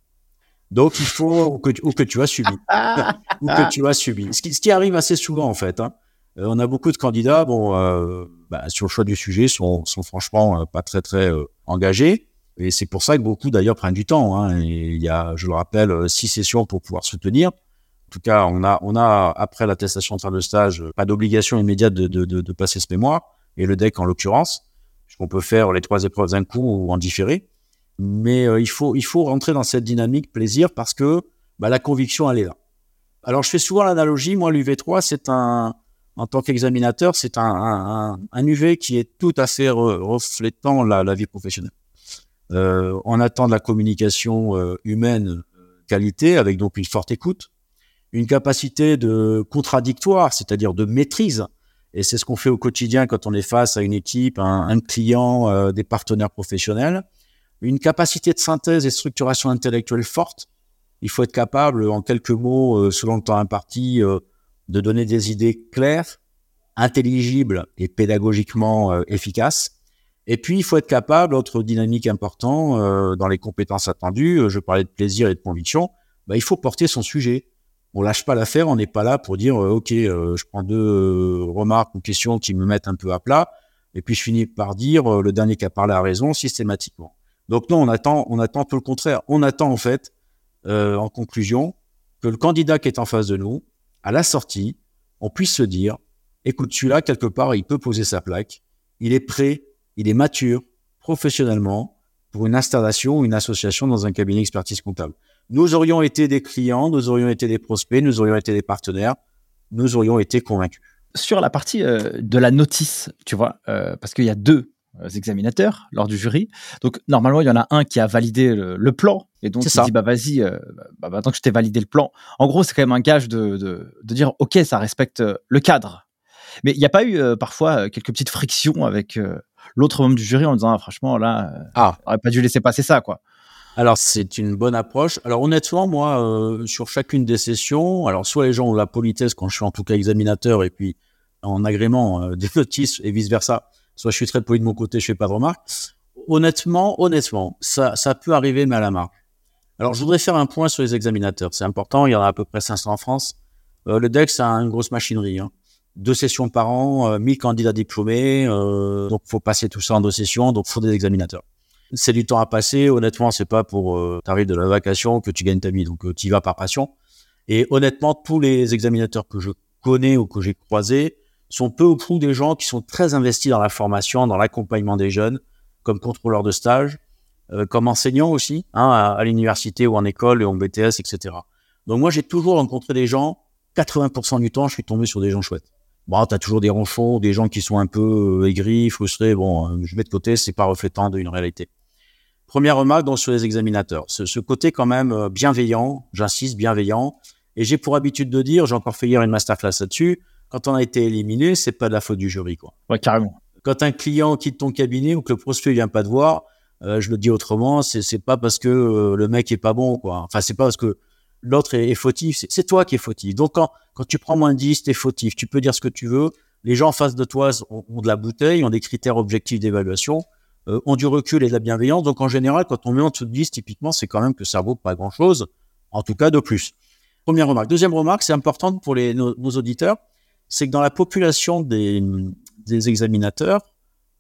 Donc il faut que, ou que tu as subi, ou que tu as subi. Ce qui, ce qui arrive assez souvent en fait. Hein. Euh, on a beaucoup de candidats, bon, euh, bah, sur le choix du sujet, sont, sont franchement pas très très engagés. Et c'est pour ça que beaucoup d'ailleurs prennent du temps. Hein. Et il y a, je le rappelle, six sessions pour pouvoir soutenir. En tout cas, on a, on a après l'attestation de fin de stage, pas d'obligation immédiate de, de, de, de, passer ce mémoire, et le DEC en l'occurrence, puisqu'on peut faire les trois épreuves d'un coup ou en différé. Mais euh, il, faut, il faut rentrer dans cette dynamique plaisir parce que bah, la conviction, elle est là. Alors, je fais souvent l'analogie. Moi, l'UV3, c'est un, en tant qu'examinateur, c'est un, un, UV qui est tout à fait reflétant la, vie professionnelle. Euh, on attend de la communication euh, humaine qualité avec donc une forte écoute, une capacité de contradictoire, c'est-à-dire de maîtrise. Et c'est ce qu'on fait au quotidien quand on est face à une équipe, un, un client, euh, des partenaires professionnels une capacité de synthèse et structuration intellectuelle forte. Il faut être capable, en quelques mots, euh, selon le temps imparti, euh, de donner des idées claires, intelligibles et pédagogiquement euh, efficaces. Et puis, il faut être capable, autre dynamique important dans les compétences attendues, je parlais de plaisir et de conviction, bah, il faut porter son sujet. On lâche pas l'affaire, on n'est pas là pour dire, OK, je prends deux remarques ou questions qui me mettent un peu à plat, et puis je finis par dire, le dernier qui a parlé a raison systématiquement. Donc non, on attend, on attend tout le contraire. On attend en fait, euh, en conclusion, que le candidat qui est en face de nous, à la sortie, on puisse se dire, écoute, celui-là, quelque part, il peut poser sa plaque, il est prêt, il est mature, professionnellement, pour une installation, une association dans un cabinet expertise comptable. Nous aurions été des clients, nous aurions été des prospects, nous aurions été des partenaires, nous aurions été convaincus. Sur la partie euh, de la notice, tu vois, euh, parce qu'il y a deux examinateurs lors du jury. Donc normalement, il y en a un qui a validé le, plan et donc il ça. dit bah vas-y, euh, bah, maintenant que je t'ai validé le plan. En gros, c'est quand même un gage de, de, de, dire ok, ça respecte euh, le cadre. Mais il n'y a pas eu parfois quelques petites frictions avec l'autre membre du jury en disant ah, franchement là, ah. on aurait pas dû laisser passer ça quoi. Alors c'est une bonne approche. Alors honnêtement, moi, sur chacune des sessions, alors soit les gens ont la politesse quand je suis en tout cas examinateur et puis en agrément des notices et vice versa soit je suis très poli de mon côté, je fais pas de remarques. Honnêtement, honnêtement, ça, ça peut arriver, mais à la marque. Alors, je voudrais faire un point sur les examinateurs. C'est important, il y en a à peu près 500 en France. Euh, le DEX a une grosse machinerie. Hein. Deux sessions par an, euh, 1000 candidats diplômés, euh, donc faut passer tout ça en deux sessions, donc faut des examinateurs. C'est du temps à passer. Honnêtement, c'est pas pour euh, t'arrives de la vacation que tu gagnes ta vie, donc euh, tu y vas par passion. Et honnêtement, tous les examinateurs que je connais ou que j'ai croisés, sont peu ou prou des gens qui sont très investis dans la formation, dans l'accompagnement des jeunes, comme contrôleurs de stage, euh, comme enseignants aussi, hein, à, l'université ou en école et en BTS, etc. Donc moi, j'ai toujours rencontré des gens, 80% du temps, je suis tombé sur des gens chouettes. Bon, t'as toujours des ronchons, des gens qui sont un peu euh, aigris, frustrés. Bon, euh, je mets de côté, c'est pas reflétant d'une réalité. Première remarque donc sur les examinateurs, ce, ce côté quand même bienveillant, j'insiste, bienveillant. Et j'ai pour habitude de dire, j'ai encore fait hier une masterclass là-dessus, quand on a été éliminé, c'est pas de la faute du jury, quoi. Ouais, carrément. Quand un client quitte ton cabinet ou que le prospect vient pas te voir, euh, je le dis autrement, c'est pas parce que euh, le mec est pas bon, quoi. Enfin, c'est pas parce que l'autre est, fautif, c'est toi qui es fautif. Donc quand quand tu prends moins de 10, t'es fautif. Tu peux dire ce que tu veux. Les gens en face de toi ont, de la bouteille, ont des critères objectifs d'évaluation, euh, ont du recul et de la bienveillance. Donc en général, quand on met en dessous de 10, typiquement, c'est quand même que ça vaut pas grand chose, en tout cas de plus. Première remarque. Deuxième remarque, c'est important pour les, nos, nos auditeurs c'est que dans la population des, examinateurs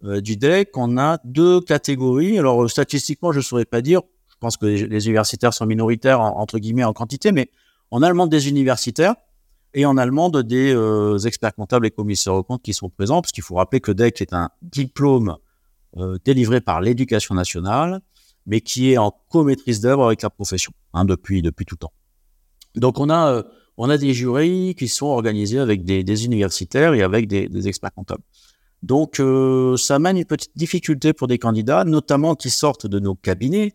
euh, du DEC, on a deux catégories. Alors, statistiquement, je ne saurais pas dire. Je pense que les, universitaires sont minoritaires, entre guillemets, en quantité, mais on a des universitaires et en allemand des euh, experts comptables et commissaires aux comptes qui sont présents, parce qu'il faut rappeler que le DEC est un diplôme euh, délivré par l'éducation nationale, mais qui est en co-maîtrise d'œuvre avec la profession hein, depuis, depuis tout temps. Donc, on a euh, on a des jurys qui sont organisés avec des, universitaires et avec des, experts comptables. Donc, euh, ça mène une petite difficulté pour des candidats, notamment qui sortent de nos cabinets,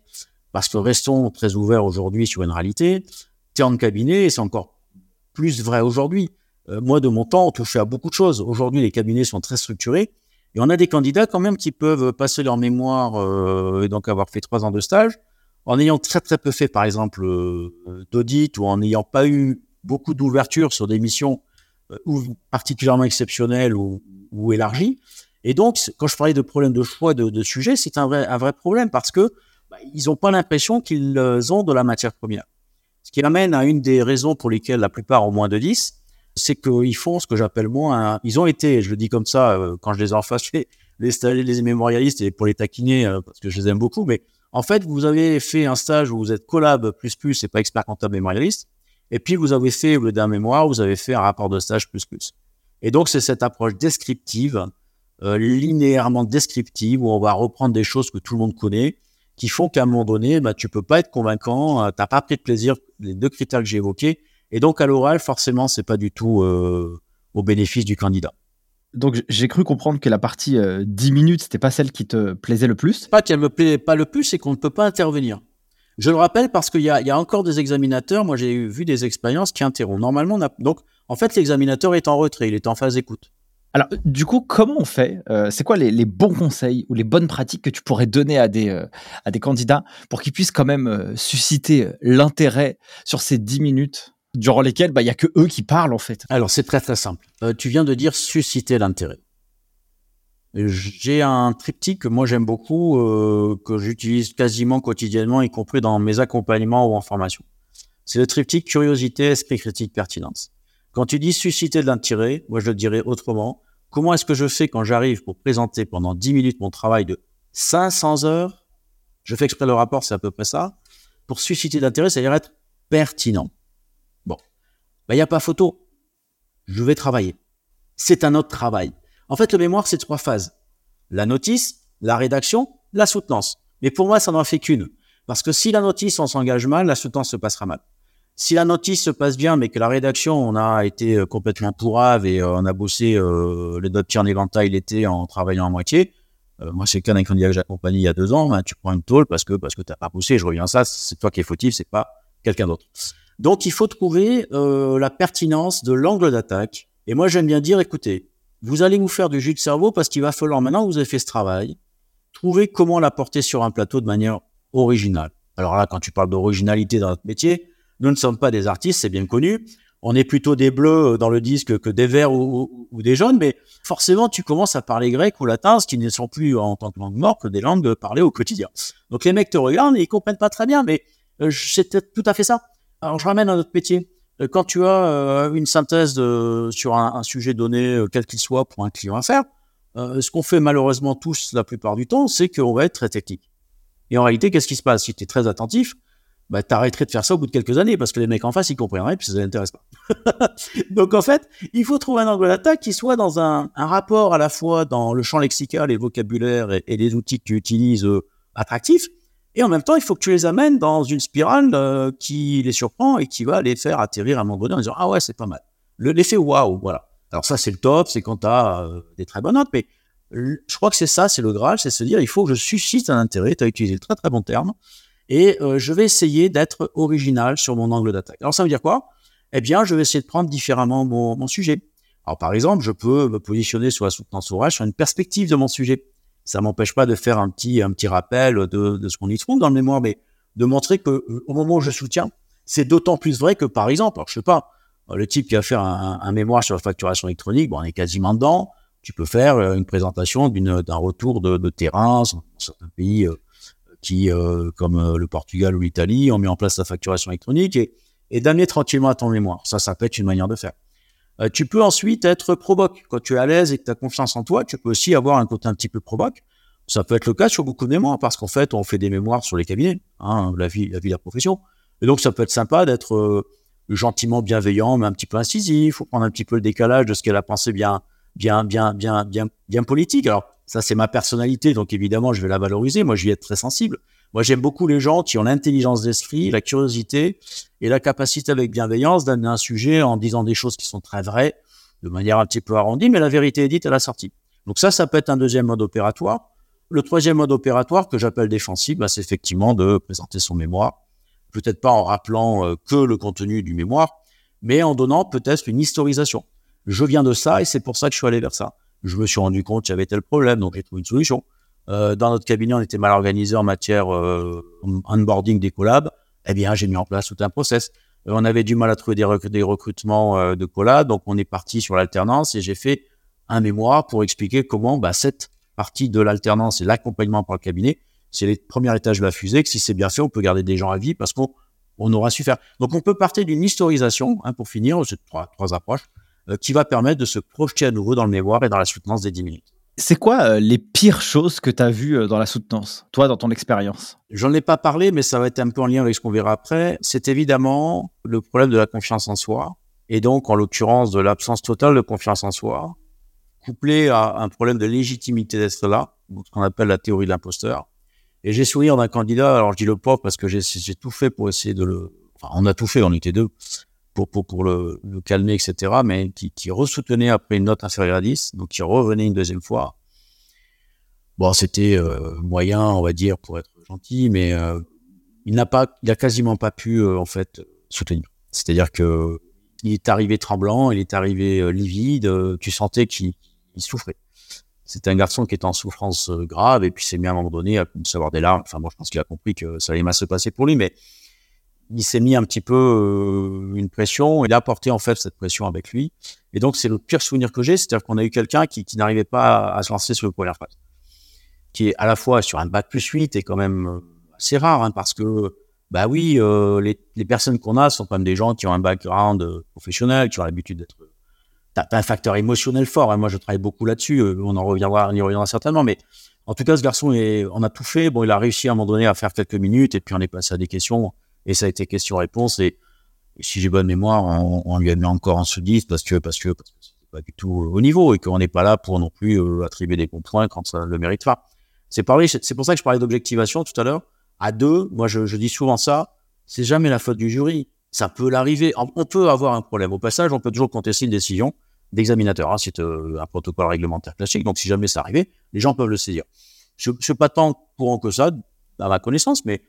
parce que restons très ouverts aujourd'hui sur une réalité. Tu es en cabinet et c'est encore plus vrai aujourd'hui. Euh, moi, de mon temps, on touchait à beaucoup de choses. Aujourd'hui, les cabinets sont très structurés, Et on a des candidats quand même qui peuvent passer leur mémoire euh, et donc avoir fait trois ans de stage en ayant très très peu fait, par exemple, d'audit ou en n'ayant pas eu beaucoup d'ouverture sur des missions euh, particulièrement exceptionnelles ou, élargies. Et donc, quand je parlais de problème de choix de, de sujet, c'est un vrai, problème parce que bah, ils n'ont pas l'impression qu'ils ont de la matière première. Ce qui amène à une des raisons pour lesquelles la plupart ont moins de 10, c'est qu'ils font ce que j'appelle moi, ils ont été, je le dis comme ça, euh, quand je les en face, les, les, mémorialistes et pour les taquiner, euh, parce que je les aime beaucoup, mais en fait, vous avez fait un stage où vous êtes collab plus plus et pas expert comptable mémorialiste, et puis vous avez fait, au lieu d'un mémoire, vous avez fait un rapport de stage plus plus. Et donc, c'est cette approche descriptive, euh, linéairement descriptive, où on va reprendre des choses que tout le monde connaît, qui font qu'à un moment donné, bah, tu peux pas être convaincant, euh, t'as pas pris de plaisir, les deux critères que j'ai évoqués, et donc à l'oral, forcément, c'est pas du tout euh, au bénéfice du candidat. Donc j'ai cru comprendre que la partie 10 euh, minutes, c'était pas celle qui te plaisait le plus. Pas qu'elle me plaît pas le plus, c'est qu'on ne peut pas intervenir. Je le rappelle parce qu'il y, y a, encore des examinateurs. Moi, j'ai vu des expériences qui interrompent. Normalement, on a, donc en fait, l'examinateur est en retrait, il est en phase écoute. Alors, du coup, comment on fait euh, C'est quoi les, les, bons conseils ou les bonnes pratiques que tu pourrais donner à des, euh, à des candidats pour qu'ils puissent quand même euh, susciter l'intérêt sur ces 10 minutes durant lesquelles bah, il bah, y a que eux qui parlent en fait? Alors, c'est très très simple. tu viens de dire susciter l'intérêt. J'ai un triptyque que moi j'aime beaucoup, que j'utilise quasiment quotidiennement, y compris dans mes accompagnements ou en formation. C'est le triptyque curiosité, esprit critique, pertinence. Quand tu dis susciter de l'intérêt, moi je le dirais autrement. Comment est-ce que je fais quand j'arrive pour présenter pendant 10 minutes mon travail de 500 heures? Je fais exprès le rapport, c'est à peu près ça. Pour susciter l'intérêt, c'est-à-dire être pertinent. Bon, il bah, n'y a pas photo. Je vais travailler. C'est un autre travail. En fait, le mémoire, c'est trois phases. La notice, la rédaction, la soutenance. Mais pour moi, ça n'en fait qu'une. Parce que si la notice, on s'engage mal, la soutenance se passera mal. Si la notice se passe bien, mais que la rédaction, on a été euh, complètement pourrave et euh, on a bossé euh, les notes en éventail l'été en travaillant à moitié, euh, moi, c'est le cas d'un candidat que j'accompagne il y a deux ans, ben, tu prends une tôle parce que parce que t'as pas poussé. Je reviens à ça, c'est toi qui es fautif, c'est pas quelqu'un d'autre. Donc, il faut trouver la pertinence de l'angle d'attaque. Et moi, j'aime bien dire, écoutez, vous allez vous faire du jus de cerveau parce qu'il va falloir maintenant que vous avez fait ce travail, trouver comment l'apporter sur un plateau de manière originale. Alors là, quand tu parles d'originalité dans notre métier, nous ne sommes pas des artistes, c'est bien connu. On est plutôt des bleus euh, dans le disque que des verts ou, des jaunes, mais forcément, tu commences à parler grec ou latin, ce qui ne sont plus en tant que langue morte que des langues parlées au quotidien. Donc les mecs te regardent et ils comprennent pas très bien, mais euh, c'est tout à fait ça. Alors je ramène à notre métier. Euh, quand tu as une synthèse sur un, sujet donné, quel qu'il soit, pour un client à faire, ce qu'on fait malheureusement tous la plupart du temps, c'est qu'on va être très technique. Et en réalité, qu'est-ce qui se passe? Si tu es très attentif, bah, t'arrêterais de faire ça au bout de quelques années parce que les mecs en face, ils comprendraient puis ça les intéresse pas. Donc, en fait, il faut trouver un angle d'attaque qui soit dans un, un, rapport à la fois dans le champ lexical et le vocabulaire et, les outils que tu utilises euh, attractifs. Et en même temps, il faut que tu les amènes dans une spirale euh, qui les surprend et qui va les faire atterrir à un moment donné en disant Ah ouais, c'est pas mal. L'effet waouh, voilà. Alors, ça, c'est le top, c'est quand tu as euh, des très bonnes notes, mais je crois que c'est ça, c'est le Graal, c'est se dire il faut que je suscite un intérêt. Tu as utilisé le très très bon terme et euh, je vais essayer d'être original sur mon angle d'attaque. Alors ça veut dire quoi? Eh bien, je vais essayer de prendre différemment mon, mon, sujet. Alors par exemple, je peux me positionner sur la soutenance orale sur une perspective de mon sujet. Ça m'empêche pas de faire un petit un petit rappel de, de ce qu'on y trouve dans le mémoire, mais de montrer que euh, au moment où je soutiens, c'est d'autant plus vrai que par exemple, alors je sais pas, le type qui va faire un, mémoire sur la facturation électronique, bon, on est quasiment dedans. Tu peux faire euh, une présentation d'un retour de, terrain dans certains pays qui, euh, comme euh, le Portugal ou l'Italie, ont mis en place la facturation électronique et, et d'amener tranquillement à ton mémoire. Ça, ça peut être une manière de faire. Euh, tu peux ensuite être provoque. Quand tu es à l'aise et que tu as confiance en toi, tu peux aussi avoir un côté un petit peu provoque. Ça peut être le cas sur beaucoup de mémoires parce qu'en fait, on fait des mémoires sur les cabinets, hein, la vie, la vie, la profession. Et donc, ça peut être sympa d'être euh, gentiment bienveillant, mais un petit peu incisif. Faut prendre un petit peu le décalage de ce qu'elle a pensé bien, bien, bien, bien, bien, bien politique. Alors, ça, c'est ma personnalité, donc évidemment, je vais la valoriser. Moi, je vais être très sensible. Moi, j'aime beaucoup les gens qui ont l'intelligence d'esprit, la curiosité et la capacité avec bienveillance d'amener un sujet en disant des choses qui sont très vraies, de manière un petit peu arrondie, mais la vérité est dite à la sortie. Donc ça, ça peut être un deuxième mode opératoire. Le troisième mode opératoire que j'appelle défensif, bah, c'est effectivement de présenter son mémoire. Peut-être pas en rappelant euh, que le contenu du mémoire, mais en donnant peut-être une historisation. Je viens de ça et c'est pour ça que je suis allé vers ça Je me suis rendu compte qu'il y avait tel problème, donc j'ai trouvé une solution. Euh, dans notre cabinet, on était mal organisé en matière euh, onboarding des collabs. Eh bien, j'ai mis en place tout un process. Euh, on avait du mal à trouver des, rec des recrutements euh, de collabs, donc on est parti sur l'alternance et j'ai fait un mémoire pour expliquer comment bah, cette partie de l'alternance et l'accompagnement par le cabinet, c'est les premiers étages de la fusée, que si c'est bien fait, on peut garder des gens à vie parce qu'on on aura su faire. Donc on peut partir d'une historisation, hein, pour finir, c'est trois, trois approches, qui va permettre de se projeter à nouveau dans le mémoire et dans la soutenance des 10 minutes. C'est quoi euh, les pires choses que tu as vues euh, dans la soutenance, toi, dans ton expérience? J'en ai pas parlé, mais ça va être un peu en lien avec ce qu'on verra après. C'est évidemment le problème de la confiance en soi, et donc en l'occurrence de l'absence totale de confiance en soi, couplé à un problème de légitimité d'être là, ce qu'on appelle la théorie de l'imposteur. Et j'ai souvenir d'un candidat, alors je dis le pauvre parce que j'ai tout fait pour essayer de le... Enfin, on a tout fait, on était deux, pour, le, calmer, etc., mais qui, qui ressoutenait après une note inférieure à 10, donc qui revenait une deuxième fois. Bon, c'était euh, moyen, on va dire, pour être gentil, mais euh, il n'a pas, il a quasiment pas pu, euh, en fait, soutenir. C'est-à-dire que il est arrivé tremblant, il est arrivé livide, tu sentais qu'il il souffrait. C'était un garçon qui était en souffrance grave et puis s'est mis à un moment donné à savoir des larmes. Enfin, moi, je pense qu'il a compris que ça allait mal se passer pour lui, mais il s'est mis un petit peu euh, une pression. Il a apporté en fait cette pression avec lui. Et donc, c'est le pire souvenir que j'ai, c'est-à-dire qu'on a eu quelqu'un qui, n'arrivait pas à, se lancer sur le première phase, qui est à la fois sur un bac plus 8 et quand même euh, assez rare, hein, parce que bah oui, euh, les, les, personnes qu'on a sont quand même des gens qui ont un background professionnel, qui ont l'habitude d'être. T'as un facteur émotionnel fort. Hein. Moi, je travaille beaucoup là-dessus. On en reviendra, on y reviendra certainement. Mais en tout cas, ce garçon, on a tout fait. Bon, il a réussi à un moment donné à faire quelques minutes, et puis on est passé à des questions, et ça a été question-réponse. Et, si j'ai bonne mémoire, on, on, lui a mis encore en sous 10 parce que parce que c'était pas du tout au niveau et qu'on n'est pas là pour non plus euh, attribuer des bons points quand ça le mérite pas. C'est. C'est pour ça que je parlais d'objectivation tout à l'heure à deux, moi je, je dis souvent ça, c'est jamais la faute du jury. Ça peut l'arriver. On peut avoir un problème. Au passage, on peut toujours contester une décision d'examinateur. Hein, c'est euh, un protocole réglementaire classique. Donc, si jamais ça arrivait, les gens peuvent le saisir. Je ne suis pas tant courant que ça, à ma connaissance, mais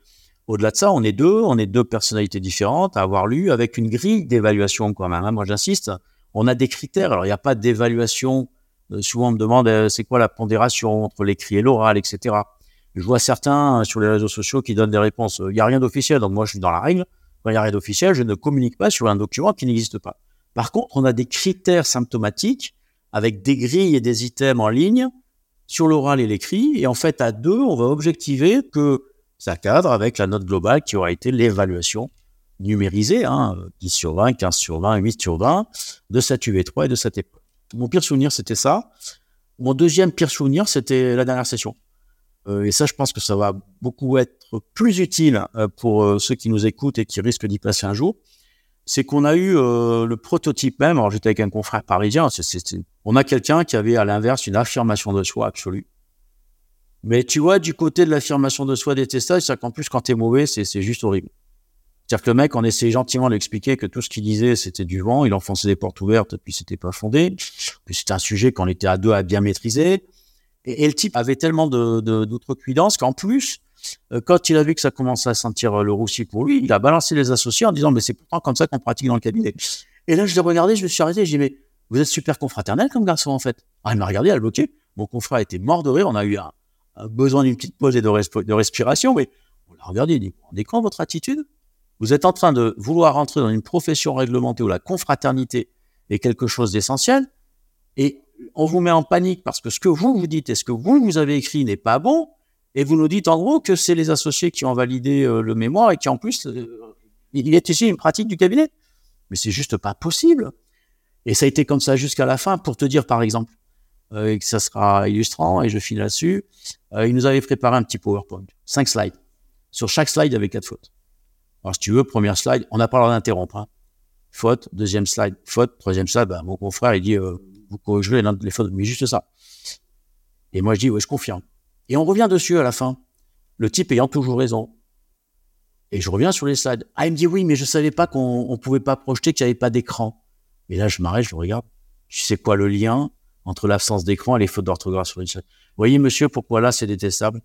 au-delà de ça, on est deux, on est deux personnalités différentes à avoir lu avec une grille d'évaluation quand même. Hein. Moi, j'insiste. On a des critères. Alors, il n'y a pas d'évaluation. Euh, souvent, on me demande euh, c'est quoi la pondération entre l'écrit et l'oral, etc. Je vois certains sur les réseaux sociaux qui donnent des réponses. Il n'y a rien d'officiel, donc moi je suis dans la règle. Il n'y a rien d'officiel, je ne communique pas sur un document qui n'existe pas. Par contre, on a des critères symptomatiques avec des grilles et des items en ligne sur l'oral et l'écrit. Et en fait, à deux, on va objectiver que ça cadre avec la note globale qui aura été l'évaluation numérisée, hein, 10 sur 20, 15 sur 20, 8 sur 20, de cette UV3 et de cette épreuve. Mon pire souvenir, c'était ça. Mon deuxième pire souvenir, c'était la dernière session. Euh, et ça, je pense que ça va beaucoup être plus utile euh, pour euh, ceux qui nous écoutent et qui risquent d'y passer un jour. C'est qu'on a eu le prototype même. Alors, j'étais avec un confrère parisien. On a quelqu'un qui avait à l'inverse une affirmation de soi absolue. Mais tu vois, du côté de l'affirmation de soi détestable, c'est qu'en plus, quand t'es mauvais, c'est juste horrible. C'est-à-dire que le mec, on essayait gentiment de lui expliquer que tout ce qu'il disait, c'était du vent, il enfonçait des portes ouvertes, puis c'était pas fondé. Puis c'était un sujet qu'on était à deux à bien maîtriser. Et, le type avait tellement d'outrecuidance qu'en plus, euh, quand il a vu que ça commençait à sentir euh, le roussi pour lui, il a balancé les associés en disant, mais c'est pourtant comme ça qu'on pratique dans le cabinet. Et là, je l'ai regardé, je me suis arrêté, j'ai dit, mais vous êtes super confraternel comme garçon, en fait. Ah, il m'a regardé, il a bloqué. Mon confrère était mort de rire, on a eu un, besoin d'une petite pause et de, resp de, respiration, mais on l'a regardé, il dit, vous rendez compte votre attitude? Vous êtes en train de vouloir rentrer dans une profession réglementée où la confraternité est quelque chose d'essentiel, et on vous met en panique parce que ce que vous vous dites et ce que vous vous avez écrit n'est pas bon, et vous nous dites en gros que c'est les associés qui ont validé euh, le mémoire et qui en plus, euh, il est ici une pratique du cabinet. Mais c'est juste pas possible. Et ça a été comme ça jusqu'à la fin pour te dire par exemple, et que ça sera illustrant et je finis là-dessus, euh, il nous avait préparé un petit PowerPoint, cinq slides. Sur chaque slide, il y avait quatre fautes. Alors si tu veux, première slide, on n'a pas le droit d'interrompre. Hein. Faute, deuxième slide, faute, troisième slide, ben, mon confrère il dit euh, vous corrigerez les fautes, mais juste ça. Et moi, je dis, oui, je confirme. Et on revient dessus à la fin, le type ayant toujours raison. Et je reviens sur les slides. Ah, il me dit, oui, mais je savais pas qu'on pouvait pas projeter, qu'il n'y avait pas d'écran. Et là, je m'arrête, je le regarde. Je sais quoi le lien entre l'absence d'écran et les fautes d'orthographe sur les slides. Voyez, monsieur, pourquoi là, c'est détestable?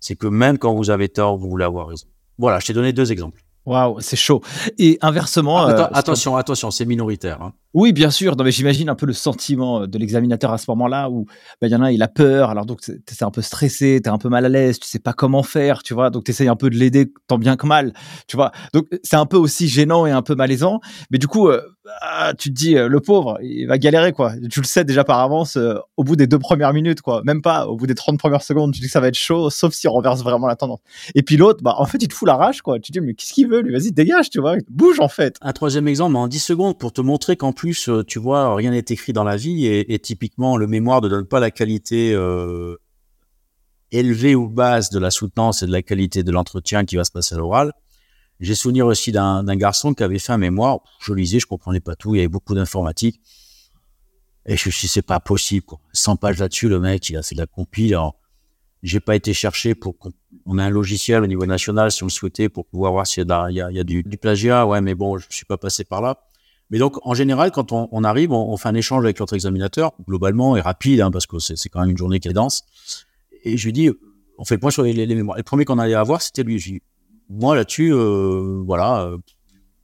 C'est que même quand vous avez tort, vous voulez avoir raison. Voilà, je t'ai donné deux exemples. Waouh, c'est chaud. Et inversement. Ah, euh, attention, attention, c'est minoritaire. Hein. Oui, bien sûr. Non, mais j'imagine un peu le sentiment euh, de l'examinateur à ce moment-là où bah, il y en a, il a peur. Alors donc, c'est un peu stressé, tu es un peu mal à l'aise, tu sais pas comment faire, tu vois. Donc, tu essayes un peu de l'aider tant bien que mal, tu vois. Donc, c'est un peu aussi gênant et un peu malaisant. Mais du coup, euh, ah, tu te dis, euh, le pauvre, il va galérer, quoi. Tu le sais déjà par avance au bout des deux premières minutes, quoi. Même pas au bout des 30 premières secondes, tu dis que ça va être chaud, sauf si on renverse vraiment la tendance. Et puis l'autre, bah, en fait, il te fout la rage, quoi. Tu te dis, mais qu'est-ce qu'il veut, lui? Vas-y, dégage, tu vois. Bouge, en fait. Un troisième exemple, en 10 secondes, pour te montrer qu'en plus, plus, euh, tu vois, rien n'est écrit dans la vie et, typiquement, le mémoire ne donne pas la qualité euh, élevée ou basse de la soutenance et de la qualité de l'entretien qui va se passer à l'oral. J'ai souvenir aussi d'un garçon qui avait fait un mémoire. Je lisais, je comprenais pas tout. Il y avait beaucoup d'informatique. Et je me suis dit, c'est pas possible. Quoi. 100 pages là-dessus, le mec, il a fait de la compile. Alors, j'ai pas été chercher pour on a un logiciel au niveau national si on le souhaitait pour pouvoir voir s'il y a, il y a, du, du, plagiat. Ouais, mais bon, je suis pas passé par là. Mais donc, en général, quand on, arrive, on, fait un échange avec notre examinateur, globalement, et rapide, hein, parce que c'est quand même une journée qui est dense. Et je lui dis, on fait le point sur les, mémoires. Le premier qu'on allait avoir, c'était lui. Je dis, moi, là-dessus, euh, voilà, euh,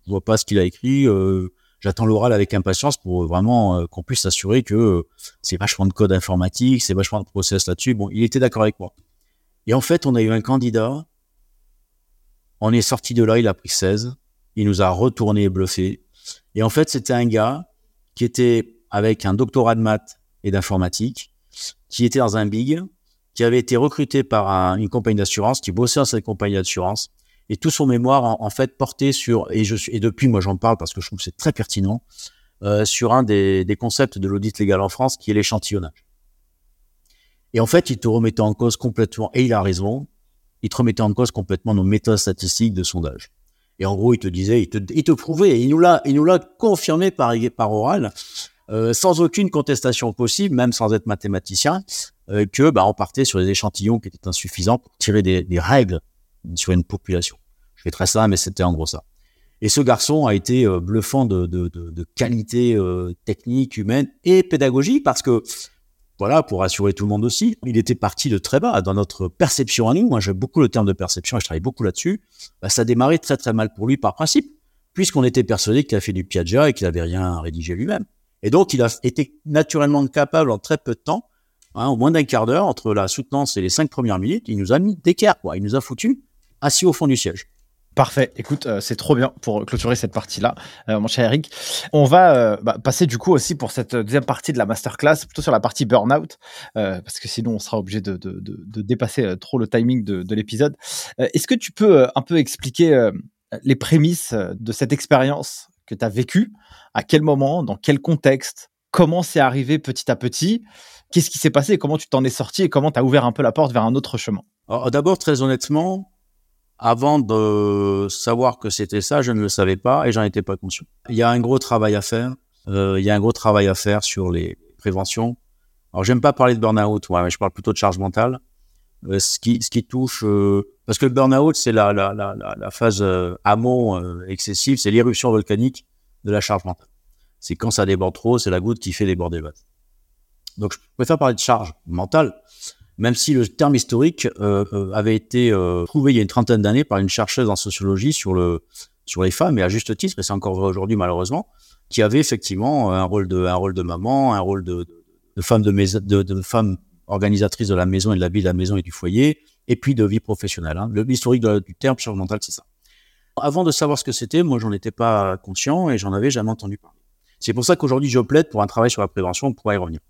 je vois pas ce qu'il a écrit. Euh, J'attends l'oral avec impatience pour vraiment euh, qu'on puisse s'assurer que c'est vachement de code informatique, c'est vachement de process là-dessus. Bon, il était d'accord avec moi. Et en fait, on a eu un candidat. On est sorti de là, il a pris 16. Il nous a retourné et bluffé. Et en fait, c'était un gars qui était avec un doctorat de maths et d'informatique, qui était dans un big, qui avait été recruté par une compagnie d'assurance, qui bossait dans cette compagnie d'assurance, et tout son mémoire en, fait porté sur et je depuis moi j'en parle parce que je trouve que c'est très pertinent euh, sur un des, des concepts de l'audit légal en France qui est l'échantillonnage. Et en fait, il te remettait en cause complètement et il a raison, il te remettait en cause complètement nos méthodes statistiques de sondage. Et en gros, il te disait, il te, prouvait, il nous l'a, il nous l'a confirmé par, oral, euh, sans aucune contestation possible, même sans être mathématicien, euh, que bah, on partait sur des échantillons qui étaient insuffisants pour tirer des, règles sur une population. Je fais très ça, mais c'était en gros ça. Et ce garçon a été euh, bluffant de qualité euh, technique, humaine et pédagogique parce que voilà, pour rassurer tout le monde aussi, il était parti de très bas dans notre perception à nous. Moi, j'aime beaucoup le terme de perception et je travaille beaucoup là-dessus. Bah, ça démarrait très très mal pour lui par principe, puisqu'on était persuadé qu'il a fait du Piaget et qu'il avait rien rédigé lui-même. Et donc, il a été naturellement capable en très peu de temps, hein, au moins d'un quart d'heure, entre la soutenance et les cinq premières minutes, il nous a mis d'équerre. Il nous a foutu assis au fond du siège. Parfait. Écoute, euh, c'est trop bien pour clôturer cette partie-là, euh, mon cher Eric. On va euh, bah, passer du coup aussi pour cette deuxième partie de la masterclass, plutôt sur la partie burnout, parce que sinon on sera obligé de, dépasser trop le timing de, de l'épisode. Est-ce que tu peux un peu expliquer les prémices de cette expérience que tu as vécue? À quel moment? Dans quel contexte? Comment c'est arrivé petit à petit? Qu'est-ce qui s'est passé? Comment tu t'en es sorti? Et comment tu as ouvert un peu la porte vers un autre chemin? D'abord, très honnêtement, avant de savoir que c'était ça, je ne le savais pas et j'en étais pas conscient. Il y a un gros travail à faire. Euh, il y a un gros travail à faire sur les préventions. Alors, j'aime pas parler de burn-out, ouais, mais je parle plutôt de charge mentale. Euh, ce qui, ce qui touche, euh, parce que le burn-out, c'est la, la, la, la, phase amont excessive, c'est l'éruption volcanique de la charge mentale. C'est quand ça déborde trop, c'est la goutte qui fait déborder le vase. Donc, je préfère parler de charge mentale même si le terme historique euh, euh, avait été euh, trouvé il y a une trentaine d'années par une chercheuse en sociologie sur le sur les femmes et à juste titre et c'est encore vrai aujourd'hui malheureusement qui avait effectivement un rôle de un rôle de maman un rôle de, femme de, de, de femme organisatrice de la maison et de la vie de la maison et du foyer et puis de vie professionnelle hein. le du terme charge mentale c'est ça. Avant de savoir ce que c'était moi j'en étais pas conscient et j'en avais jamais entendu parler. C'est pour ça qu'aujourd'hui je plaide pour un travail sur la prévention on pourra y revenir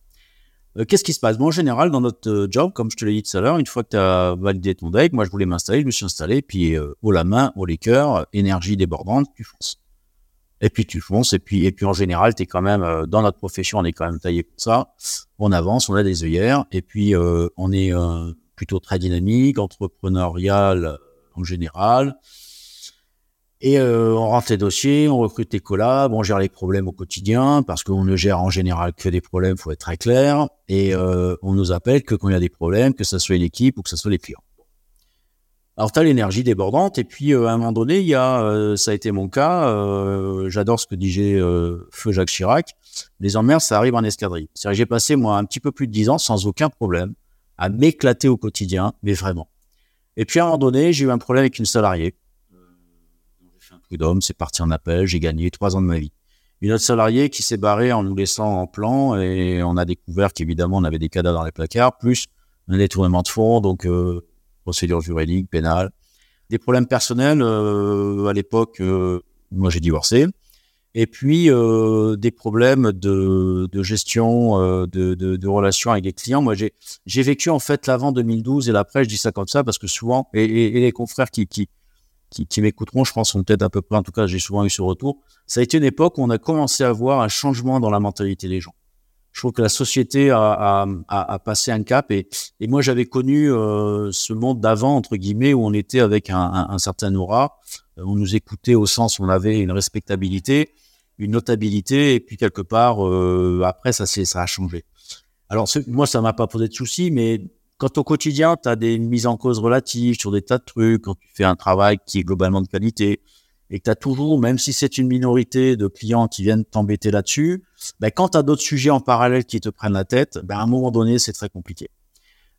qu'est-ce qui se passe? Bon, En général, dans notre euh, job, comme je te l'ai dit tout à l'heure, une fois que tu as validé ton deck, moi je voulais m'installer, je me suis installé, puis euh, haut la main, haut les cœurs, énergie débordante, tu fonces. Et puis tu fonces, et puis, et puis en général, tu es quand même, dans notre profession, on est quand même taillé pour ça. On avance, on a des œillères, et puis on est plutôt très dynamique, entrepreneurial en général. Et euh, on rentre les dossiers, on recrute les collabs, on gère les problèmes au quotidien, parce qu'on ne gère en général que des problèmes, faut être très clair. Et euh, on nous appelle que quand il y a des problèmes, que ce soit l'équipe ou que ce soit les clients. Alors tu as l'énergie débordante, et puis euh, à un moment donné, il y a, ça a été mon cas, j'adore ce que disait Feu Jacques Chirac, les emmerdes, ça arrive en escadrille. C'est-à-dire j'ai passé moi un petit peu plus de dix ans sans aucun problème, à m'éclater au quotidien, mais vraiment. Et puis à un moment donné, j'ai eu un problème avec une salariée d'homme, c'est parti en appel, j'ai gagné trois ans de ma vie. une autre salariée qui s'est barrée en nous laissant en plan et on a découvert qu'évidemment on avait des cadavres dans les placards, plus un détournement de fonds, donc euh, procédure juridique, pénale, des problèmes personnels. Euh, à l'époque, euh, moi j'ai divorcé, et puis des problèmes de, gestion, de, relations avec les clients. Moi j'ai vécu en fait l'avant 2012 et l'après. Je dis ça comme ça parce que souvent et, et, et les confrères qui qui, qui m'écouteront, je pense, sont peut-être à peu près, en tout cas, j'ai souvent eu ce retour. Ça a été une époque où on a commencé à voir un changement dans la mentalité des gens. Je trouve que la société a, a, a, a passé un cap et, et moi j'avais connu euh, ce monde d'avant entre guillemets où on était avec un, un, certain aura, on nous écoutait au sens où on avait une respectabilité, une notabilité et puis quelque part euh, après ça ça a changé. Alors moi ça m'a pas posé de soucis mais quand au quotidien, tu as des mises en cause relatives sur des tas de trucs, quand tu fais un travail qui est globalement de qualité, et que tu as toujours, même si c'est une minorité de clients qui viennent t'embêter là-dessus, ben, quand tu as d'autres sujets en parallèle qui te prennent la tête, ben, à un moment donné, c'est très compliqué.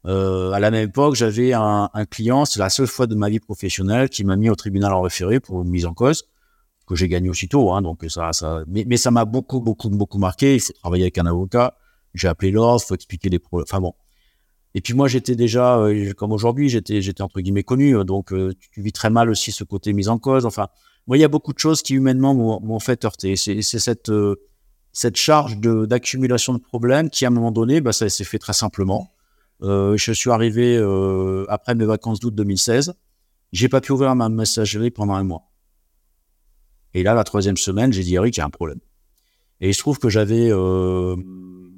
Euh, à la même époque, j'avais un, client, c'est la seule fois de ma vie professionnelle, qui m'a mis au tribunal en référé pour une mise en cause, que j'ai gagné aussitôt. Hein, donc ça, ça, mais, ça m'a beaucoup, beaucoup, beaucoup marqué. Il faut travailler avec un avocat. J'ai appelé l'ordre, faut expliquer les problèmes. Enfin bon, et puis moi, j'étais déjà, euh, comme aujourd'hui, j'étais, j'étais entre guillemets connu, euh, donc euh, tu vis très mal aussi ce côté mise en cause. Enfin, moi, il y a beaucoup de choses qui humainement m'ont fait heurter. C'est, cette cette charge d'accumulation de problèmes qui, à un moment donné, bah, ça s'est fait très simplement. Je suis arrivé après mes vacances d'août 2016. J'ai pas pu ouvrir ma messagerie pendant un mois. Et là, la troisième semaine, j'ai dit Eric, il y a un problème. Et il se trouve que j'avais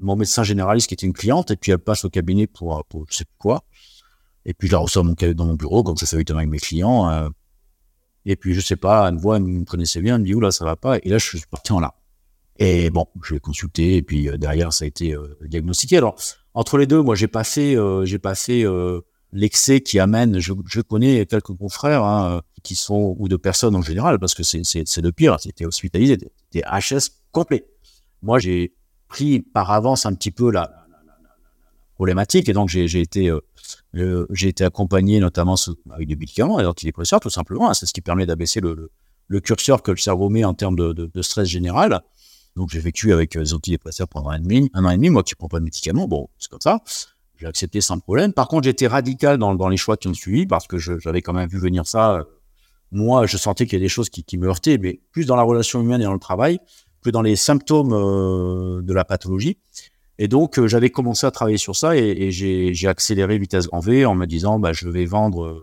mon médecin généraliste qui était une cliente, et puis elle passe au cabinet pour, pour je sais pas quoi. Et puis je la reçois mon, dans mon bureau, comme ça fait avec mes clients. Euh, et puis je sais pas, elle me voit, elle me connaissait bien, elle me dit, oula, ça va pas. Et là, je suis parti en là. Et bon, je l'ai consulté, et puis euh, derrière, ça a été euh, diagnostiqué. Alors, entre les deux, moi, j'ai pas fait, euh, j'ai pas fait l'excès qui amène. Je, connais quelques confrères hein, qui sont ou de personnes en général, parce que c'est c'est le pire. C'était hospitalisé, c'était HS complet. Moi, j'ai pris par avance un petit peu la, problématique et donc j'ai été euh, été accompagné notamment avec des médicaments et d'antidépresseurs tout simplement. Hein, c'est ce qui permet d'abaisser le, curseur que le cerveau met en termes de, stress général. Donc j'ai vécu avec des antidépresseurs pendant un an et demi, un an et demi, moi qui prends pas de médicaments, bon c'est comme ça. J'ai accepté sans problème. Par contre, j'étais radical dans, les choix qui ont suivi parce que j'avais quand même vu venir ça. Moi, je sentais qu'il y a des choses qui me heurtaient, mais plus dans la relation humaine et dans le travail dans les symptômes euh, de la pathologie. Et donc, euh, j'avais commencé à travailler sur ça et, j'ai accéléré vitesse grand V en me disant, bah, je vais vendre,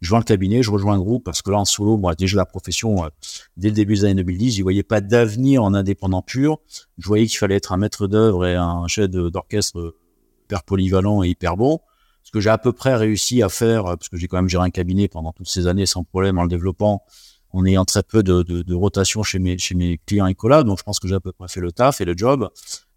je vends le cabinet, je rejoins un groupe parce que là, en solo, moi, déjà la profession, euh, dès le début des années 2010, je voyais pas d'avenir en indépendant pur. Je voyais qu'il fallait être un maître d'œuvre et un chef d'orchestre hyper polyvalent et hyper bon. Ce que j'ai à peu près réussi à faire, parce que j'ai quand même géré un cabinet pendant toutes ces années sans problème en le développant, en ayant très peu de, de, rotation chez mes, chez mes clients et collabs. Donc, je pense que j'ai à peu près fait le taf et le job.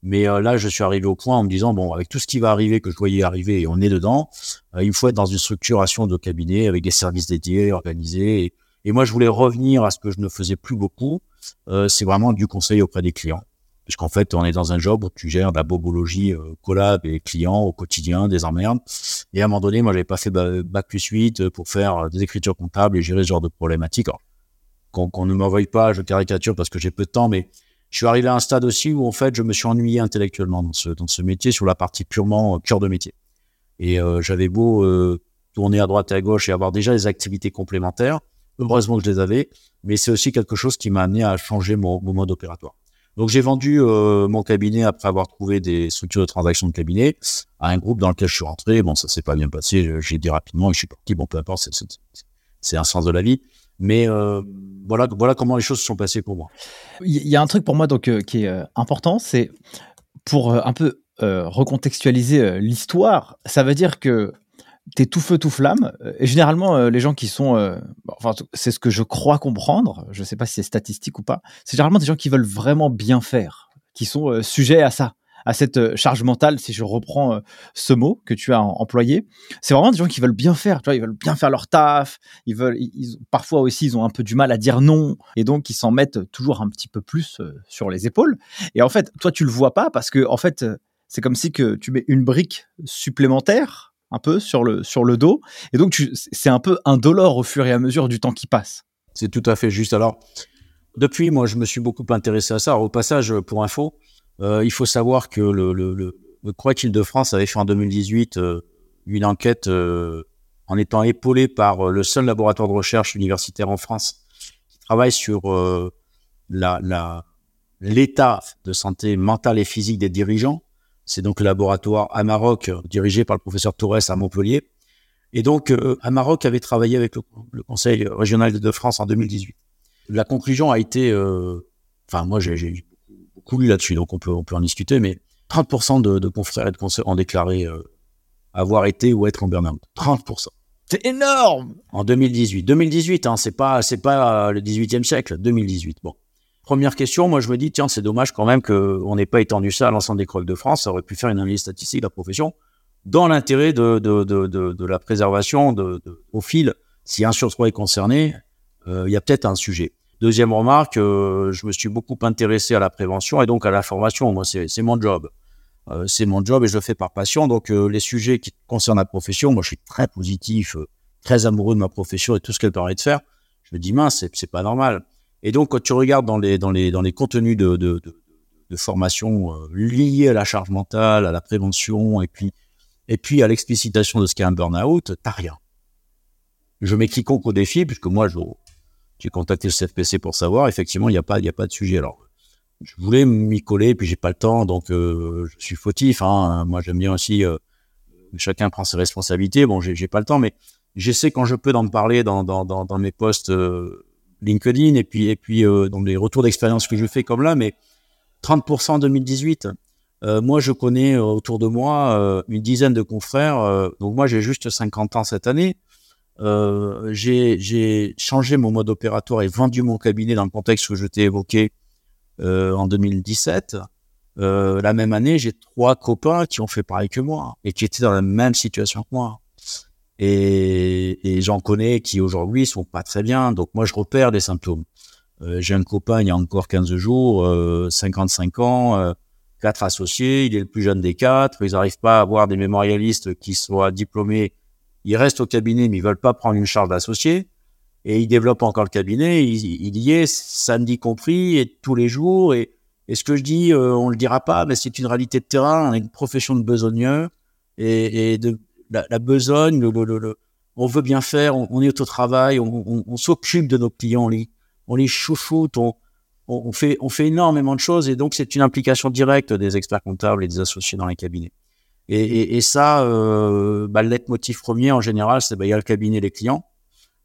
Mais euh, là, je suis arrivé au point en me disant, bon, avec tout ce qui va arriver, que je voyais arriver, et on est dedans, euh, il faut être dans une structuration de cabinet avec des services dédiés, organisés. Et, moi, je voulais revenir à ce que je ne faisais plus beaucoup. Euh, c'est vraiment du conseil auprès des clients. Puisqu'en fait, on est dans un job où tu gères de la bobologie euh, collab et clients au quotidien, des emmerdes. Et à un moment donné, moi, j'avais pas fait bac plus 8 pour faire des écritures comptables et gérer ce genre de problématiques. Qu'on qu ne m'envoie pas, je caricature parce que j'ai peu de temps, mais je suis arrivé à un stade aussi où en fait je me suis ennuyé intellectuellement dans ce, dans ce métier sur la partie purement euh, cœur de métier. Et euh, j'avais beau euh, tourner à droite et à gauche et avoir déjà des activités complémentaires, heureusement que je les avais, mais c'est aussi quelque chose qui m'a amené à changer mon, mode opératoire. Donc j'ai vendu mon cabinet après avoir trouvé des structures de transaction de cabinet à un groupe dans lequel je suis rentré. Bon, ça s'est pas bien passé, j'ai dit rapidement et je suis parti. Bon, peu importe, c'est un sens de la vie. Mais euh, voilà, voilà comment les choses se sont passées pour moi. Il y a un truc pour moi donc euh, qui est euh, important, c'est pour un peu recontextualiser l'histoire. Ça veut dire que t'es tout feu tout flamme. Et généralement, les gens qui sont, enfin, c'est ce que je crois comprendre. Je sais pas si c'est statistique ou pas. C'est généralement des gens qui veulent vraiment bien faire, qui sont sujets à ça à cette euh, charge mentale, si je reprends euh, ce mot que tu as employé. C'est vraiment des gens qui veulent bien faire, tu vois, ils veulent bien faire leur taf, ils veulent, ils, parfois aussi, ils ont un peu du mal à dire non, et donc ils s'en mettent toujours un petit peu plus euh, sur les épaules. Et en fait, toi, tu le vois pas parce que, en fait, c'est comme si que tu mets une brique supplémentaire un peu sur le, sur le dos, et donc c'est un peu indolore au fur et à mesure du temps qui passe. C'est tout à fait juste. Alors, Depuis, moi, je me suis beaucoup intéressé à ça. au passage, pour info, il faut savoir que le, le, le, le de france avait fait en 2018 une enquête en étant épaulé par le seul laboratoire de recherche universitaire en France qui travaille sur l'état de santé mentale et physique des dirigeants. C'est donc le laboratoire Amarok, dirigé par le professeur Torres à Montpellier. Et donc, euh, Amarok avait travaillé avec le, Conseil régional de France en 2018. La conclusion a été, euh, enfin, moi, j'ai lu là-dessus, donc on peut, on peut en discuter, mais 30% de, de, confrères et de conseils ont déclaré euh, avoir été ou être en burn-out. 30%. C'est énorme En 2018. 2018, hein, c'est pas, c'est pas le 18e siècle, 2018. Bon. Première question, moi je me dis, tiens, c'est dommage quand même qu'on n'ait pas étendu ça à l'ensemble des écoles de France. Ça aurait pu faire une analyse statistique de la profession dans l'intérêt de, de, de, de, la préservation de, au fil. Si un sur trois est concerné, euh, il y a peut-être un sujet. Deuxième remarque, euh, je me suis beaucoup intéressé à la prévention et donc à la formation. Moi, c'est mon job. Euh, c'est mon job et je le fais par passion. Donc, les sujets qui concernent la profession, moi, je suis très positif, très amoureux de ma profession et tout ce qu'elle permet de faire. Je me dis, mince, c'est pas normal. Et donc, quand tu regardes dans les, contenus de, formation euh, liés à la charge mentale, à la prévention, et puis, à l'explicitation de ce qu'est un burn-out, t'as rien. Je mets quiconque au défi, puisque moi, j'ai contacté le CFPC pour savoir, effectivement, il n'y a, pas, y a pas de sujet. Alors, je voulais m'y coller, puis j'ai pas le temps, donc euh, je suis fautif. Hein. Moi, j'aime bien aussi, euh, chacun prend ses responsabilités. Bon, j'ai pas le temps, mais j'essaie quand je peux d'en parler dans, mes posts LinkedIn et puis euh, dans les retours d'expérience que je fais comme là, mais 30% en 2018. Euh, moi, je connais euh, autour de moi une dizaine de confrères. donc moi, j'ai juste 50 ans cette année. J'ai changé mon mode opératoire et vendu mon cabinet dans le contexte que je t'ai évoqué en 2017. la même année, j'ai trois copains qui ont fait pareil que moi et qui étaient dans la même situation que moi. Et, et j'en connais qui aujourd'hui sont pas très bien. Donc moi, je repère des symptômes. Euh, j'ai un copain il y a encore 15 jours, euh, 55 ans, euh, quatre associés, il est le plus jeune des quatre. Ils n'arrivent pas à avoir des mémorialistes qui soient diplômés. Ils restent au cabinet, mais ils veulent pas prendre une charge d'associé. Et ils développent encore le cabinet. Il, y est samedi compris et tous les jours. Et, ce que je dis, euh, on le dira pas, mais c'est une réalité de terrain. On est une profession de besogneux et, de, la, besogne, on veut bien faire, on, est au travail, on, s'occupe de nos clients, on les, chouchoute, on fait énormément de choses et donc c'est une implication directe des experts comptables et des associés dans les cabinets. Et, ça, euh, bah, le leitmotiv premier en général, c'est bah, il y a le cabinet les clients.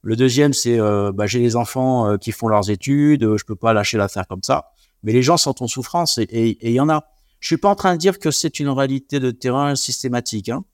Le deuxième, c'est euh, bah, j'ai les enfants euh, qui font leurs études, je peux pas lâcher l'affaire comme ça. Mais les gens sont en souffrance et il y en a. Je suis pas en train de dire que c'est une réalité de terrain systématique. Hein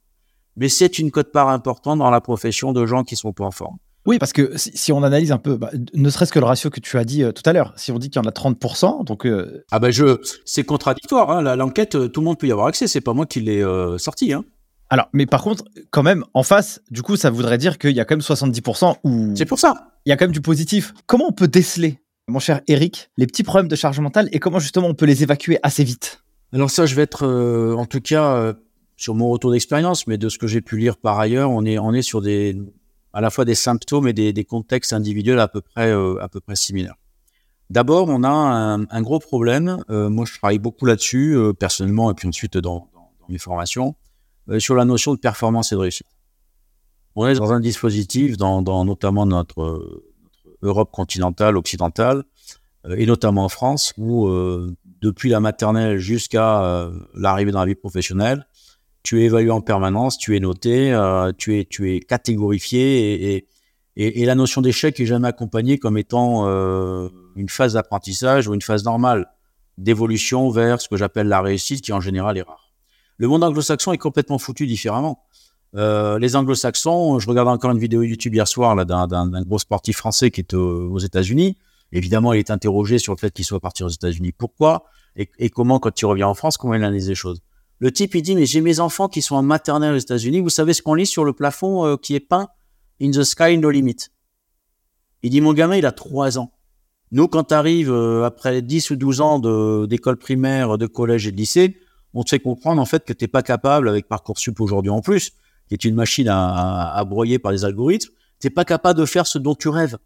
mais c'est une cote-part importante dans la profession de gens qui sont pas en forme. Oui, parce que si, on analyse un peu, bah, ne serait-ce que le ratio que tu as dit euh, tout à l'heure, si on dit qu'il y en a 30%, donc... Euh, ah ben je, c'est contradictoire, hein, l'enquête, euh, tout le monde peut y avoir accès, c'est pas moi qui l'ai sorti. Hein. Alors, mais par contre, quand même, en face, du coup, ça voudrait dire qu'il y a quand même 70% où... C'est pour ça. Il y a quand même du positif. Comment on peut déceler, mon cher Eric, les petits problèmes de charge mentale et comment justement on peut les évacuer assez vite? Alors ça, je vais être, en tout cas sur mon retour d'expérience, mais de ce que j'ai pu lire par ailleurs, on est, on est sur des, à la fois des symptômes et des, contextes individuels à peu près, euh, à peu près similaires. D'abord, on a un, gros problème. Euh, moi, je travaille beaucoup là-dessus, euh, personnellement, et puis ensuite dans, mes formations, sur la notion de performance et de réussite. On est dans un dispositif, dans, dans notamment notre, Europe continentale, occidentale, et notamment en France, où depuis la maternelle jusqu'à l'arrivée dans la vie professionnelle, tu es évalué en permanence, tu es noté, euh, tu es tu es catégorifié et, et, et la notion d'échec est jamais accompagnée comme étant euh, une phase d'apprentissage ou une phase normale d'évolution vers ce que j'appelle la réussite qui en général est rare. Le monde anglo-saxon est complètement foutu différemment. Euh, les anglo-saxons, je regardais encore une vidéo YouTube hier soir là d'un gros sportif français qui est aux États-Unis. Évidemment, il est interrogé sur le fait qu'il soit parti aux États-Unis. Pourquoi? Et, et, comment, quand il revient en France, comment il analyse les choses? Le type, il dit, mais j'ai mes enfants qui sont en maternelle aux États-Unis. Vous savez ce qu'on lit sur le plafond euh, qui est peint? In the sky, no limit. Il dit, mon gamin, il a 3 ans. Nous, quand tu arrives euh, après 10 ou 12 ans d'école primaire, de collège et de lycée, on te fait comprendre en fait que t'es pas capable, avec Parcoursup aujourd'hui en plus, qui est une machine à, broyer par les algorithmes, t'es pas capable de faire ce dont tu rêves.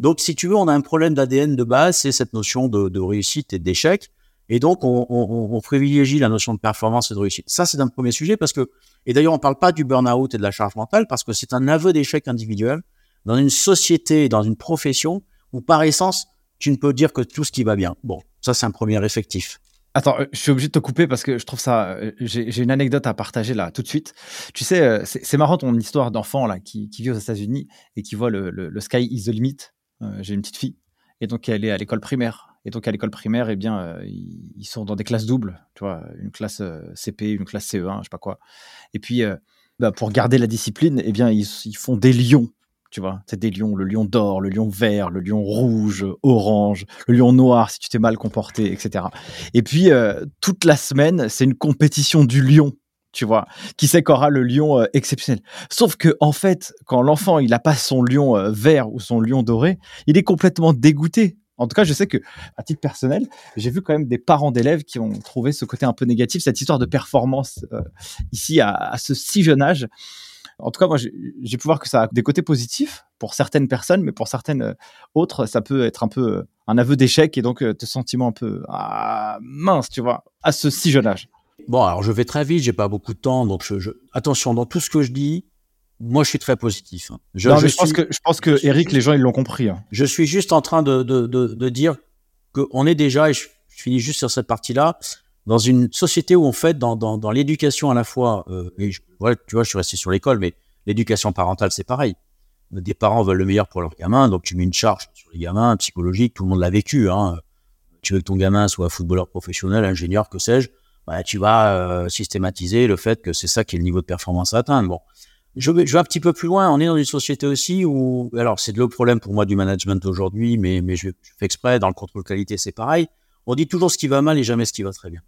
Donc, si tu veux, on a un problème d'ADN de base, c'est cette notion de réussite et d'échec. Et donc, on, privilégie la notion de performance et de réussite. Ça, c'est un premier sujet parce que, et d'ailleurs, on ne parle pas du burn-out et de la charge mentale parce que c'est un aveu d'échec individuel dans une société, dans une profession où, par essence, tu ne peux dire que tout ce qui va bien. Bon, ça, c'est un premier effectif. Attends, euh, je suis obligé de te couper parce que je trouve ça. Euh, j'ai une anecdote à partager là tout de suite. Tu sais, euh, c'est marrant ton histoire d'enfant là qui, vit aux États-Unis et qui voit le, sky is the limit. J'ai une petite fille et donc elle est à l'école primaire. Et donc à l'école primaire, eh bien, ils sont dans des classes doubles, tu vois, une classe CP, une classe CE1, je sais pas quoi. Et puis, bah, pour garder la discipline, eh bien, ils, font des lions tu vois. C'est des lions, le lion d'or, le lion vert, le lion rouge, orange, le lion noir si tu t'es mal comporté, etc. Et puis, euh, toute la semaine, c'est une compétition du lion, tu vois. Qui sait qu'aura le lion euh, exceptionnel. Sauf que, en fait, quand l'enfant, il a pas son lion euh, vert ou son lion doré, il est complètement dégoûté. En tout cas, je sais que, à titre personnel, j'ai vu quand même des parents d'élèves qui ont trouvé ce côté un peu négatif, cette histoire de performance ici à, ce si jeune âge en tout cas, moi, j'ai pu voir que ça a des côtés positifs pour certaines personnes, mais pour certaines euh, autres, ça peut être un peu euh, un aveu d'échec et donc te euh, sentiment un peu ah, mince, tu vois, à ce si jeune âge. Bon, alors je vais très vite, j'ai pas beaucoup de temps, donc attention dans tout ce que je dis. Moi, je suis très positif. Hein. Je, je, pense que je pense que Eric, les gens, ils l'ont compris. Hein. Je suis juste en train de de, de, de dire qu'on est déjà, et je, finis juste sur cette partie-là, dans une société où on fait dans, dans, dans l'éducation à la fois, euh, et tu vois, je suis resté sur l'école, mais l'éducation parentale, c'est pareil. Des parents veulent le meilleur pour leurs gamins, donc tu mets une charge sur les gamins, psychologique, tout le monde l'a vécu. Hein. Tu veux que ton gamin soit footballeur professionnel, ingénieur, que sais-je, bah, tu vas euh, systématiser le fait que c'est ça qui est le niveau de performance à atteindre. Bon, je vais, un petit peu plus loin. On est dans une société aussi où, alors c'est le problème pour moi du management aujourd'hui, mais, je, fais exprès, dans le contrôle qualité, c'est pareil. On dit toujours ce qui va mal et jamais ce qui va très bien.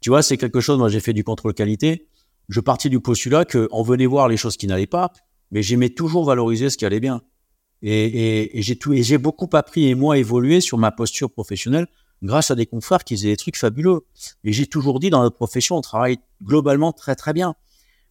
Tu vois, c'est quelque chose, moi j'ai fait du contrôle qualité, je partis du postulat qu'on venait voir les choses qui n'allaient pas, mais j'aimais toujours valoriser ce qui allait bien. Et, j'ai et j'ai beaucoup appris et moi évolué sur ma posture professionnelle grâce à des confrères qui faisaient des trucs fabuleux. Et j'ai toujours dit dans notre profession, on travaille globalement très très bien.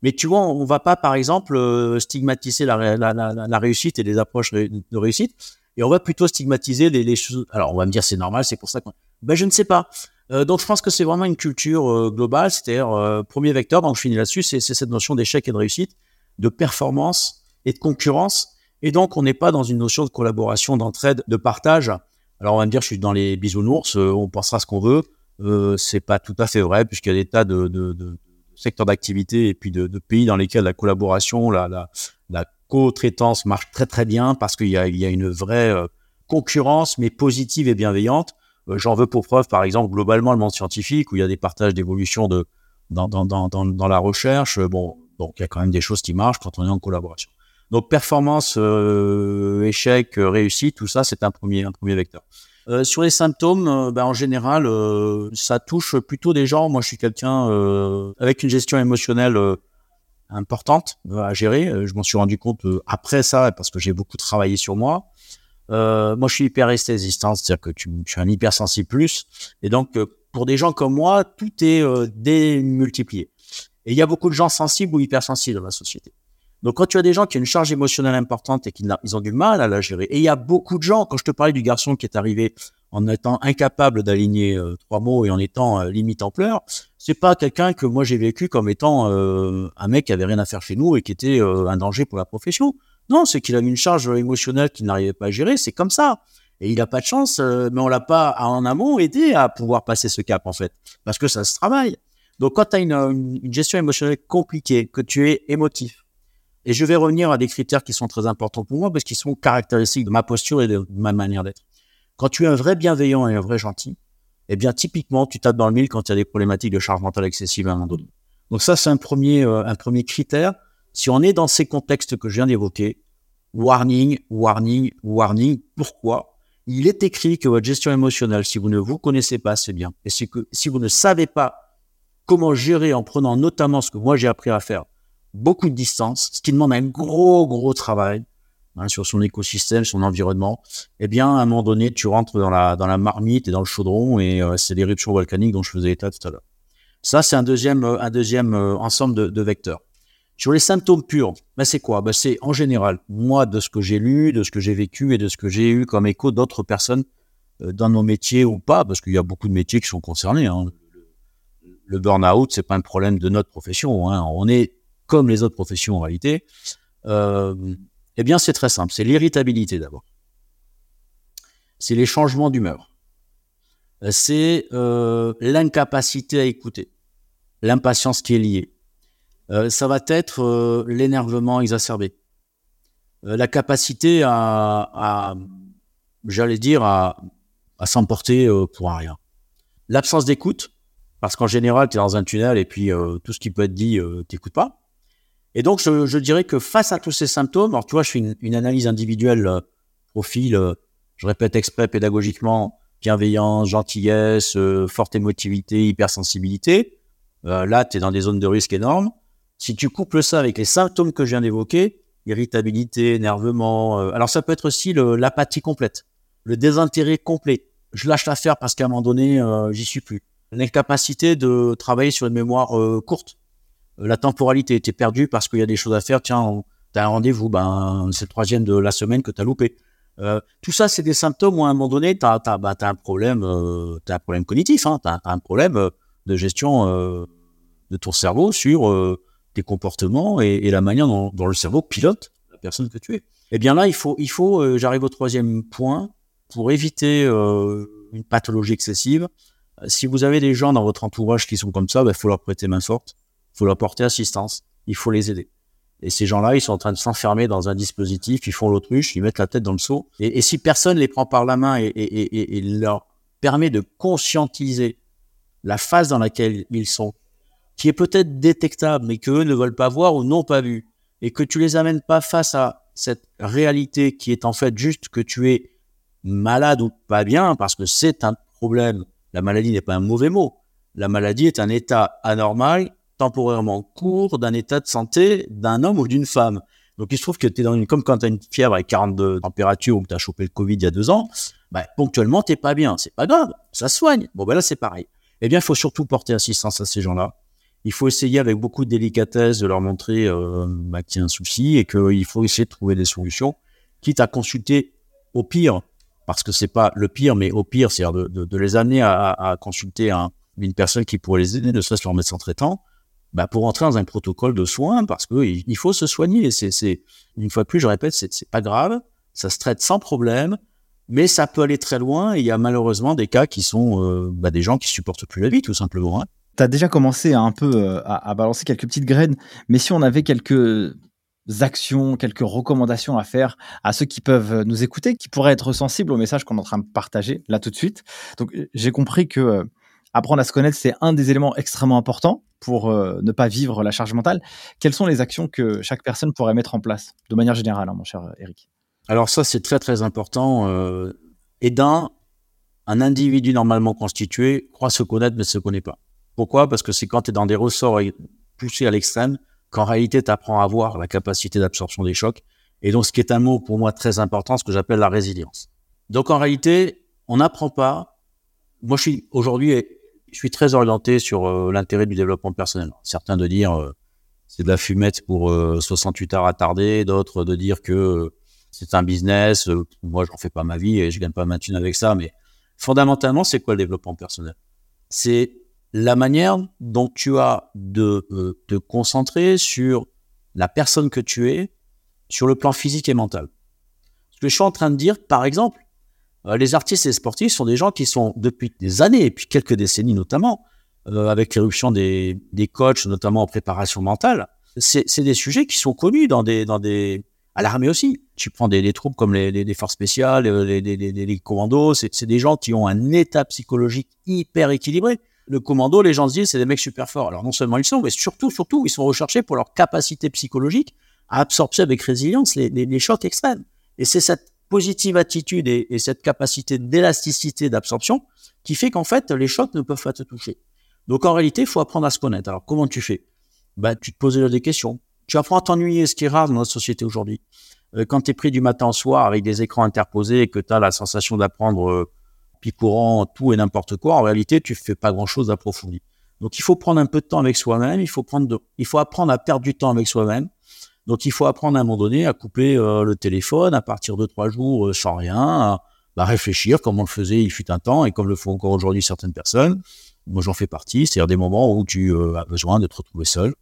Mais tu vois, on va pas par exemple euh, stigmatiser la, réussite et les approches de réussite, et on va plutôt stigmatiser les, choses. Alors on va me dire c'est normal, c'est pour ça que ben je ne sais pas. Euh, donc je pense que c'est vraiment une culture euh, globale, c'est-à-dire euh, premier vecteur, donc je finis là-dessus, c'est cette notion d'échec et de réussite, de performance et de concurrence. Et donc on n'est pas dans une notion de collaboration, d'entraide, de partage. Alors on va me dire, je suis dans les bisounours, on pensera ce qu'on veut. c'est pas tout à fait vrai, puisqu'il y a des tas de secteurs d'activité et puis de, pays dans lesquels la collaboration, la, co-traitance marche très très bien parce qu'il y a, une vraie concurrence, mais positive et bienveillante. Euh, j'en veux pour preuve, par exemple, globalement, le monde scientifique, où il y a des partages d'évolution de, dans, la recherche. Euh, bon, donc il y a quand même des choses qui marchent quand on est en collaboration. Donc performance, euh, échec, réussite, tout ça, c'est un premier vecteur. Euh, sur les symptômes, ben, en général, ça touche plutôt des gens. Moi, je suis quelqu'un avec une gestion émotionnelle importante à gérer. Je m'en suis rendu compte après ça parce que j'ai beaucoup travaillé sur moi. Euh, moi, je suis hyper résistant, c'est-à-dire que tu, je suis un hypersensible plus. Et donc, euh, pour des gens comme moi, tout est euh, démultiplié. Et il y a beaucoup de gens sensibles ou hypersensibles dans la société. Donc, quand tu as des gens qui ont une charge émotionnelle importante et qu'ils ont du mal à la gérer, et il y a beaucoup de gens, quand je te parlais du garçon qui est arrivé en étant incapable d'aligner euh, trois mots et en étant limite en pleurs, c'est pas quelqu'un que moi j'ai vécu comme étant un mec qui avait rien à faire chez nous et qui était un danger pour la profession. Non, c'est qu'il a une charge émotionnelle qu'il n'arrivait pas à gérer. C'est comme ça. Et il n'a pas de chance, euh, mais on l'a pas en amont aidé à pouvoir passer ce cap, en fait. Parce que ça se travaille. Donc, quand tu as une, gestion émotionnelle compliquée, que tu es émotif, et je vais revenir à des critères qui sont très importants pour moi parce qu'ils sont caractéristiques de ma posture et de ma manière d'être. Quand tu es un vrai bienveillant et un vrai gentil, eh bien, typiquement, tu tapes dans le mille quand il y a des problématiques de charge mentale excessive à un moment donné. Donc ça, c'est un premier, euh, un premier critère si on est dans ces contextes que je viens d'évoquer, warning, warning, warning, pourquoi? Il est écrit que votre gestion émotionnelle, si vous ne vous connaissez pas assez bien, et c'est si vous ne savez pas comment gérer en prenant notamment ce que moi j'ai appris à faire, beaucoup de distance, ce qui demande un gros, gros travail hein, sur son écosystème, son environnement, eh bien, à un moment donné, tu rentres dans la, dans la marmite et dans le chaudron, et euh, c'est l'éruption volcanique dont je faisais état tout à l'heure. Ça, c'est un deuxième, un deuxième euh, ensemble de, de vecteurs. Sur les symptômes purs, ben c'est quoi? Ben C'est en général, moi, de ce que j'ai lu, de ce que j'ai vécu et de ce que j'ai eu comme écho d'autres personnes euh, dans nos métiers ou pas, parce qu'il y a beaucoup de métiers qui sont concernés. Hein. Le burn-out, c'est pas un problème de notre profession. Hein. On est comme les autres professions en réalité. Euh, eh bien, c'est très simple. C'est l'irritabilité d'abord. C'est les changements d'humeur. Euh, c'est euh, l'incapacité à écouter, l'impatience qui est liée. Ça va être l'énervement exacerbé, la capacité à, j'allais dire, à, s'emporter pour rien. L'absence d'écoute, parce qu'en général, tu es dans un tunnel et puis tout ce qui peut être dit, t'écoutes pas. Et donc, je, je, dirais que face à tous ces symptômes, alors tu vois, je fais une, une analyse individuelle, euh, profil, euh, je répète exprès pédagogiquement, bienveillance, gentillesse, euh, forte émotivité, hypersensibilité. là, tu es dans des zones de risque énormes. Si tu couples ça avec les symptômes que je viens d'évoquer, irritabilité, énervement, alors ça peut être aussi l'apathie complète, le désintérêt complet. Je lâche l'affaire parce qu'à un moment donné, j'y suis plus. L'incapacité de travailler sur une mémoire courte la temporalité était perdue parce qu'il y a des choses à faire. Tiens, tu as un rendez-vous, ben, c'est le troisième de la semaine que tu as loupé. Euh, tout ça, c'est des symptômes où à un moment donné, tu as, bah, un problème, euh, un problème cognitif, hein, tu as, un problème euh, de gestion euh, de ton cerveau sur euh, tes comportements et, et la manière dont, dont, le cerveau pilote la personne que tu es. Eh bien là, il faut, il faut euh, j'arrive au troisième point, pour éviter une pathologie excessive. Si vous avez des gens dans votre entourage qui sont comme ça, il bah, faut leur prêter main forte faut leur porter assistance, il faut les aider. Et ces gens-là, ils sont en train de s'enfermer dans un dispositif, ils font l'autruche, ils mettent la tête dans le seau. Et, si personne les prend par la main et, et, et, leur permet de conscientiser la phase dans laquelle ils sont, qui est peut-être détectable, mais qu'eux ne veulent pas voir ou n'ont pas vu, et que tu les amènes pas face à cette réalité qui est en fait juste que tu es malade ou pas bien, parce que c'est un problème. La maladie n'est pas un mauvais mot. La maladie est un état anormal temporairement court d'un état de santé d'un homme ou d'une femme. Donc il se trouve que tu es dans une, comme quand tu as une fièvre avec 42 températures ou que tu as chopé le Covid il y a deux ans, bah, ponctuellement t'es pas bien. C'est pas grave, ça soigne. Bon ben là c'est pareil. Eh bien il faut surtout porter assistance à ces gens-là. Il faut essayer avec beaucoup de délicatesse de leur montrer euh, bah, qu'il y a un souci et qu'il faut essayer de trouver des solutions, quitte à consulter au pire, parce que c'est pas le pire, mais au pire, c'est-à-dire de, les amener à, consulter un, une personne qui pourrait les aider, ne serait-ce leur médecin traitant, bah, pour entrer dans un protocole de soins parce que il faut se soigner. C'est, une fois de plus, je répète, c'est, c'est pas grave, ça se traite sans problème, mais ça peut aller très loin. Il y a malheureusement des cas qui sont euh, bah, des gens qui supportent plus la vie, tout simplement. Hein. Tu as déjà commencé à un peu euh, à, à, balancer quelques petites graines, mais si on avait quelques actions, quelques recommandations à faire à ceux qui peuvent nous écouter, qui pourraient être sensibles au message qu'on est en train de partager là tout de suite. Donc j'ai compris que euh, apprendre à se connaître, c'est un des éléments extrêmement importants pour euh, ne pas vivre la charge mentale. Quelles sont les actions que chaque personne pourrait mettre en place, de manière générale, hein, mon cher Eric? Alors ça, c'est très très important. Euh, et d'un, un individu normalement constitué croit se connaître mais ne se connaît pas. Pourquoi? Parce que c'est quand tu es dans des ressorts poussés à l'extrême qu'en réalité, tu apprends à avoir la capacité d'absorption des chocs. Et donc, ce qui est un mot pour moi très important, ce que j'appelle la résilience. Donc, en réalité, on n'apprend pas. Moi, je suis aujourd'hui je suis très orienté sur euh, l'intérêt du développement personnel. Certains de dire euh, c'est de la fumette pour euh, 68 heures attardées, d'autres de dire que euh, c'est un business. Euh, moi, j'en fais pas ma vie et je gagne pas ma thune avec ça. Mais fondamentalement, c'est quoi le développement personnel? C'est la manière dont tu as de te concentrer sur la personne que tu es, sur le plan physique et mental. Ce que je suis en train de dire, par exemple, euh, les artistes et les sportifs sont des gens qui sont depuis des années, et puis quelques décennies notamment, euh, avec l'éruption des, des coachs, notamment en préparation mentale, c'est des sujets qui sont connus dans des, dans des, à l'armée aussi. Tu prends des, des troupes comme les, les, forces spéciales, euh, les, les, commandos, c'est des gens qui ont un état psychologique hyper équilibré. Le commando, les gens se disent, c'est des mecs super forts. Alors non seulement ils sont, mais surtout, surtout, ils sont recherchés pour leur capacité psychologique à absorber avec résilience les chocs extrêmes. Et c'est cette positive attitude et, et cette capacité d'élasticité d'absorption qui fait qu'en fait, les chocs ne peuvent pas te toucher. Donc en réalité, il faut apprendre à se connaître. Alors comment tu fais? Bah, Tu te poses des questions. Tu apprends à t'ennuyer, ce qui est rare dans notre société aujourd'hui. Euh, quand tu es pris du matin au soir avec des écrans interposés et que tu as la sensation d'apprendre euh, courant tout et n'importe quoi, en réalité, tu fais pas grand-chose d'approfondi. Donc il faut prendre un peu de temps avec soi-même, il faut prendre, il faut apprendre à perdre du temps avec soi-même. Donc il faut apprendre à un moment donné à couper euh, le téléphone à partir de trois jours euh, sans rien, à bah, réfléchir comme on le faisait il fut un temps et comme le font encore aujourd'hui certaines personnes. Moi j'en fais partie, c'est-à-dire des moments où tu euh, as besoin de te retrouver seul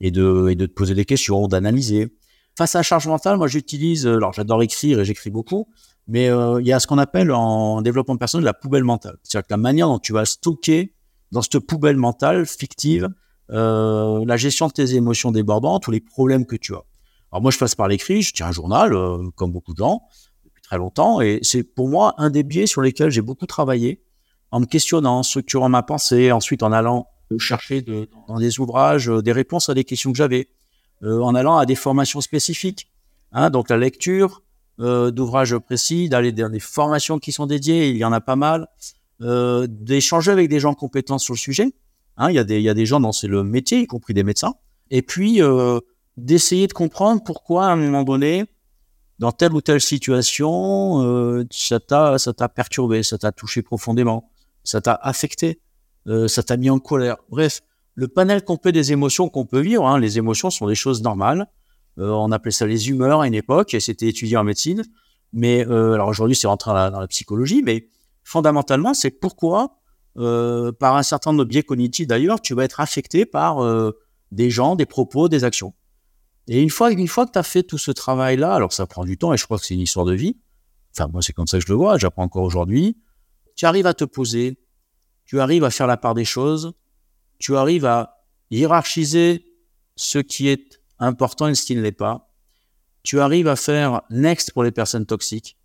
et de, et de te poser des questions, d'analyser. Face à la charge mentale, moi j'utilise, alors j'adore écrire et j'écris beaucoup, mais il y a ce qu'on appelle en développement personnel la poubelle mentale. C'est-à-dire que la manière dont tu vas stocker dans cette poubelle mentale fictive la gestion de tes émotions débordantes ou les problèmes que tu as. Alors moi, je passe par l'écrit, je tiens un journal, euh, comme beaucoup de gens, depuis très longtemps, et c'est pour moi un des biais sur lesquels j'ai beaucoup travaillé, en me questionnant, en structurant ma pensée, ensuite en allant chercher dans des ouvrages euh, des réponses à des questions que j'avais, en allant à des formations spécifiques. Hein, donc la lecture d'ouvrages précis, d'aller dans des formations qui sont dédiées, il y en a pas mal, d'échanger avec des gens compétents sur le sujet. Hein, il, y a des, il y a des gens dans le métier, y compris des médecins. Et puis, euh, d'essayer de comprendre pourquoi, à un moment donné, dans telle ou telle situation, euh, ça t'a perturbé, ça t'a touché profondément, ça t'a affecté, euh, ça t'a mis en colère. Bref, le panel complet des émotions qu'on peut vivre, hein, les émotions sont des choses normales. Euh, on appelait ça les humeurs à une époque, et c'était étudié en médecine. Mais euh, alors aujourd'hui, c'est rentré dans la, dans la, psychologie, mais fondamentalement, c'est pourquoi par un certain nombre de biais cognitifs d'ailleurs, tu vas être affecté par des gens, des propos, des actions. Et une fois, une fois que tu as fait tout ce travail-là, alors ça prend du temps et je crois que c'est une histoire de vie. Enfin, moi, c'est comme ça que je le vois, j'apprends encore aujourd'hui. Tu arrives à te poser, tu arrives à faire la part des choses, tu arrives à hiérarchiser ce qui est important et ce qui ne l'est pas. Tu arrives à faire next pour les personnes toxiques.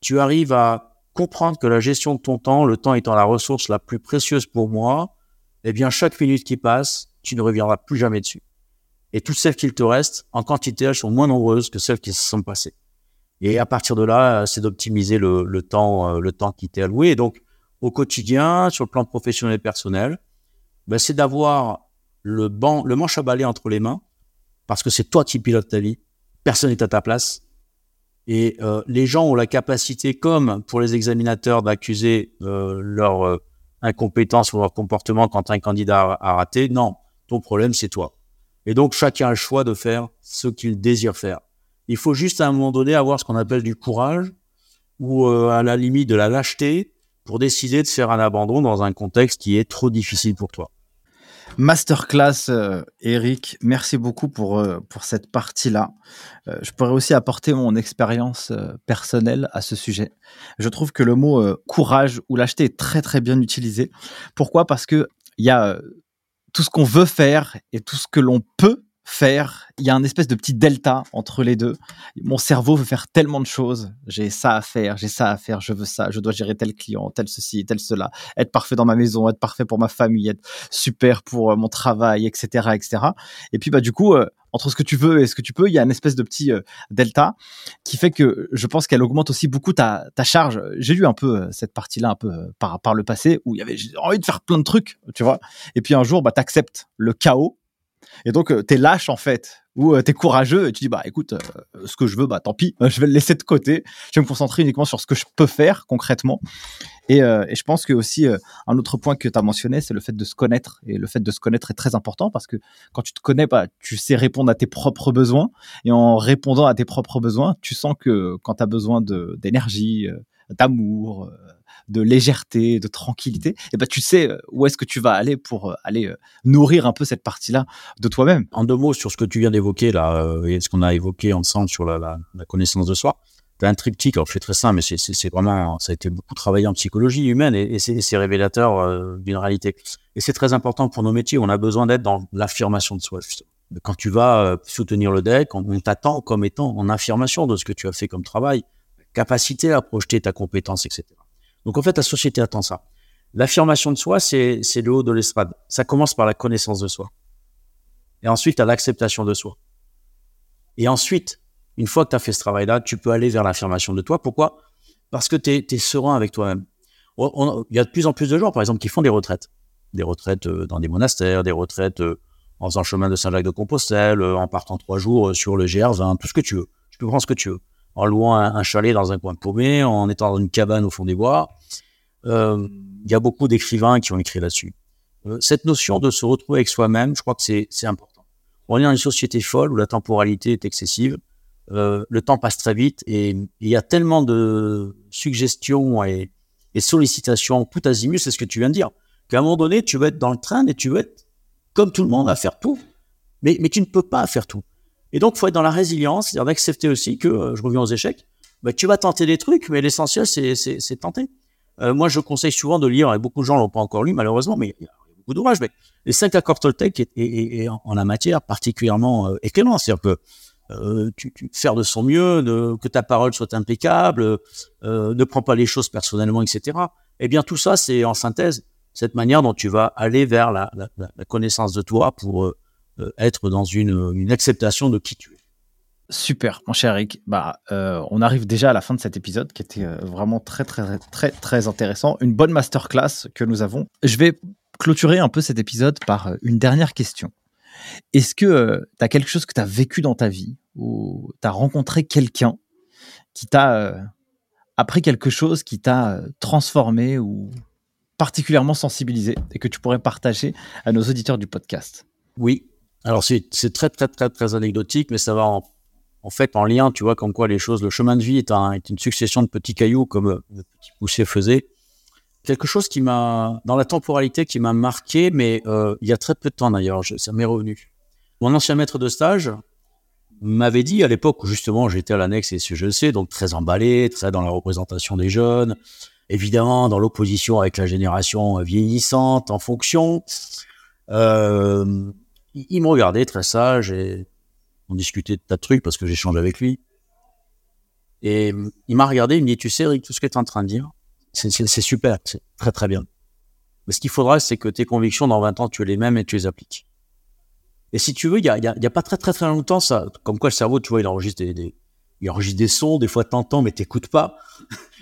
Tu arrives à comprendre que la gestion de ton temps, le temps étant la ressource la plus précieuse pour moi, eh bien, chaque minute qui passe, tu ne reviendras plus jamais dessus. Et toutes celles qu'il te reste, en quantité, elles sont moins nombreuses que celles qui se sont passées. Et à partir de là, c'est d'optimiser le, le, temps, euh, le temps qui t'est alloué. Et donc, au quotidien, sur le plan professionnel et personnel, ben, c'est d'avoir le banc, le manche à balai entre les mains, parce que c'est toi qui pilotes ta vie. Personne n'est à ta place. Et euh, les gens ont la capacité, comme pour les examinateurs, d'accuser euh, leur euh, incompétence ou leur comportement quand un candidat a, raté. Non, ton problème, c'est toi. Et donc, chacun a le choix de faire ce qu'il désire faire. Il faut juste à un moment donné avoir ce qu'on appelle du courage ou à la limite de la lâcheté pour décider de faire un abandon dans un contexte qui est trop difficile pour toi. Masterclass, euh, Eric. Merci beaucoup pour, euh, pour cette partie-là. Euh, je pourrais aussi apporter mon expérience euh, personnelle à ce sujet. Je trouve que le mot euh, courage ou lâcheté est très très bien utilisé. Pourquoi? Parce que il y a tout ce qu'on veut faire et tout ce que l'on peut faire. Il y a un espèce de petit delta entre les deux. Mon cerveau veut faire tellement de choses. J'ai ça à faire, j'ai ça à faire, je veux ça, je dois gérer tel client, tel ceci, tel cela, être parfait dans ma maison, être parfait pour ma famille, être super pour euh, mon travail, etc., etc. Et puis bah du coup, euh, entre ce que tu veux et ce que tu peux, il y a une espèce de petit euh, delta qui fait que je pense qu'elle augmente aussi beaucoup ta, charge. J'ai lu un peu cette partie-là un peu par, par le passé où il y avait envie de faire plein de trucs, tu vois. Et puis un jour, bah t'acceptes le chaos et donc, euh, t'es lâche en fait, ou euh, t'es courageux et tu dis bah écoute, euh, ce que je veux, bah tant pis, je vais le laisser de côté. Je vais me concentrer uniquement sur ce que je peux faire concrètement. Et, et je pense que aussi un autre point que tu as mentionné, c'est le fait de se connaître. Et le fait de se connaître est très important parce que quand tu te connais, bah, tu sais répondre à tes propres besoins. Et en répondant à tes propres besoins, tu sens que quand tu as besoin d'énergie, d'amour, de légèreté, de tranquillité, et eh ben tu sais euh, où est-ce que tu vas aller pour euh, aller euh, nourrir un peu cette partie-là de toi-même. En deux mots sur ce que tu viens d'évoquer là, et ce qu'on a évoqué ensemble sur la, la, connaissance de soi. as un triptyque, alors je fais très simple, mais c'est vraiment, ça a été beaucoup travaillé en psychologie humaine et, c'est révélateur d'une réalité. Et c'est très important pour nos métiers. On a besoin d'être dans l'affirmation de soi. Quand tu vas soutenir le deck, on t'attend comme étant en affirmation de ce que tu as fait comme travail, capacité à projeter ta compétence, etc. Donc en fait, la société attend ça. L'affirmation de soi, c'est le haut de l'estrade. Ça commence par la connaissance de soi. Et ensuite, à l'acceptation de soi. Et ensuite, une fois que tu as fait ce travail-là, tu peux aller vers l'affirmation de toi. Pourquoi? Parce que tu es, serein avec toi-même. Il y a de plus en plus de gens, par exemple, qui font des retraites. Des retraites euh, dans des monastères, des retraites euh, en faisant chemin de Saint-Jacques-de-Compostelle, euh, en partant trois jours sur le GR20, tout ce que tu veux. Tu peux prendre ce que tu veux en louant un, chalet dans un coin paumé, en étant dans une cabane au fond des bois. Euh, il y a beaucoup d'écrivains qui ont écrit là-dessus. euh, cette notion de se retrouver avec soi-même, je crois que c'est important. On est dans une société folle où la temporalité est excessive, euh, le temps passe très vite et il y a tellement de suggestions et, et sollicitations tout azimut, c'est ce que tu viens de dire, qu'à un moment donné, tu vas être dans le train et tu vas être comme tout le monde à faire tout, mais, mais tu ne peux pas faire tout. Et donc, faut être dans la résilience, c'est-à-dire d'accepter aussi que, euh, je reviens aux échecs, bah, tu vas tenter des trucs, mais l'essentiel, c'est tenter. Euh, moi, je conseille souvent de lire, et beaucoup de gens l'ont pas encore lu, malheureusement, mais il y a beaucoup d'ouvrages, mais les cinq accords Toltec est, en, la matière particulièrement euh, éclairant. C'est-à-dire que euh, tu, tu, faire de son mieux, de, que ta parole soit impeccable, euh, ne prends pas les choses personnellement, etc. Eh bien, tout ça, c'est en synthèse cette manière dont tu vas aller vers la, la, la connaissance de toi pour euh, être dans une, une acceptation de qui tu es. Super, mon cher Eric. Bah, euh, on arrive déjà à la fin de cet épisode qui était euh, vraiment très, très, très, très intéressant. Une bonne masterclass que nous avons. Je vais clôturer un peu cet épisode par euh, une dernière question. Est-ce que tu as quelque chose que tu as vécu dans ta vie ou tu as rencontré quelqu'un qui t'a appris quelque chose qui t'a transformé ou particulièrement sensibilisé et que tu pourrais partager à nos auditeurs du podcast? Oui. Alors, c'est très, très, très, très anecdotique, mais ça va en fait en lien, tu vois, comme quoi les choses, le chemin de vie est, un, est une succession de petits cailloux comme euh, le petit poussier faisait. Quelque chose qui m'a, dans la temporalité, qui m'a marqué, mais euh, il y a très peu de temps d'ailleurs, ça m'est revenu. Mon ancien maître de stage m'avait dit à l'époque où justement j'étais à l'annexe et je sais, donc très emballé, très dans la représentation des jeunes, évidemment dans l'opposition avec la génération vieillissante en fonction. Euh, il me regardait très sage et on discutait de tas de trucs parce que j'échange avec lui. Et il m'a regardé, il me dit, tu sais, Eric, tout ce que tu es en train de dire, c'est super, c'est très très bien. Mais ce qu'il faudra, c'est que tes convictions, dans 20 ans, tu les mêmes et tu les appliques. Et si tu veux, il y a, y a, pas très très très longtemps, ça, comme quoi le cerveau, tu vois, il enregistre des, il enregistre des sons, des fois t'entends, mais t'écoutes pas.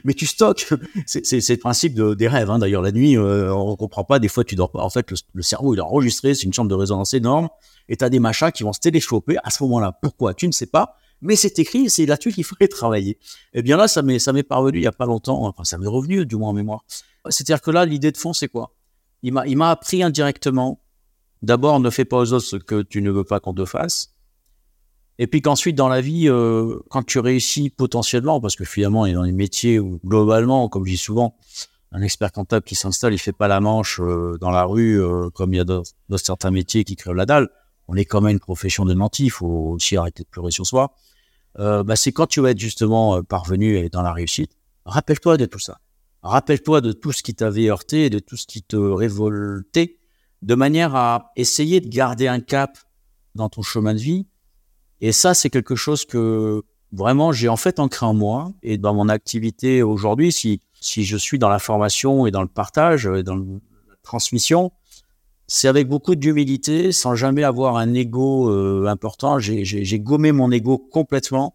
mais tu stockes. C'est le principe de, des rêves. Hein. D'ailleurs, la nuit, euh, on comprend pas. Des fois, tu dors pas. En fait, le, cerveau, il est enregistré. C'est une chambre de résonance énorme. Et tu as des machins qui vont se téléchoper à ce moment-là. Pourquoi? Tu ne sais pas. Mais c'est écrit. C'est là-dessus qu'il faudrait travailler. Eh bien là, ça m'est parvenu il y a pas longtemps. Enfin, ça m'est revenu du moins en mémoire. C'est-à-dire que là, l'idée de fond, c'est quoi? Il m'a appris indirectement. D'abord, ne fais pas aux autres ce que tu ne veux pas qu'on te fasse. Et puis qu'ensuite, dans la vie, euh, quand tu réussis potentiellement, parce que finalement, il a dans les métiers où, globalement, comme je dis souvent, un expert comptable qui s'installe, il fait pas la manche euh, dans la rue, euh, comme il y a dans, certains métiers qui crèvent la dalle. On est quand même une profession de nantis, il faut aussi arrêter de pleurer sur soi. Bah, c'est quand tu vas être justement parvenu et dans la réussite, rappelle-toi de tout ça. Rappelle-toi de tout ce qui t'avait heurté, de tout ce qui te révoltait, de manière à essayer de garder un cap dans ton chemin de vie, et ça, c'est quelque chose que vraiment j'ai en fait ancré en moi et dans mon activité aujourd'hui. Si, si je suis dans la formation et dans le partage, et dans la transmission, c'est avec beaucoup d'humilité, sans jamais avoir un ego euh, important. J'ai gommé mon ego complètement.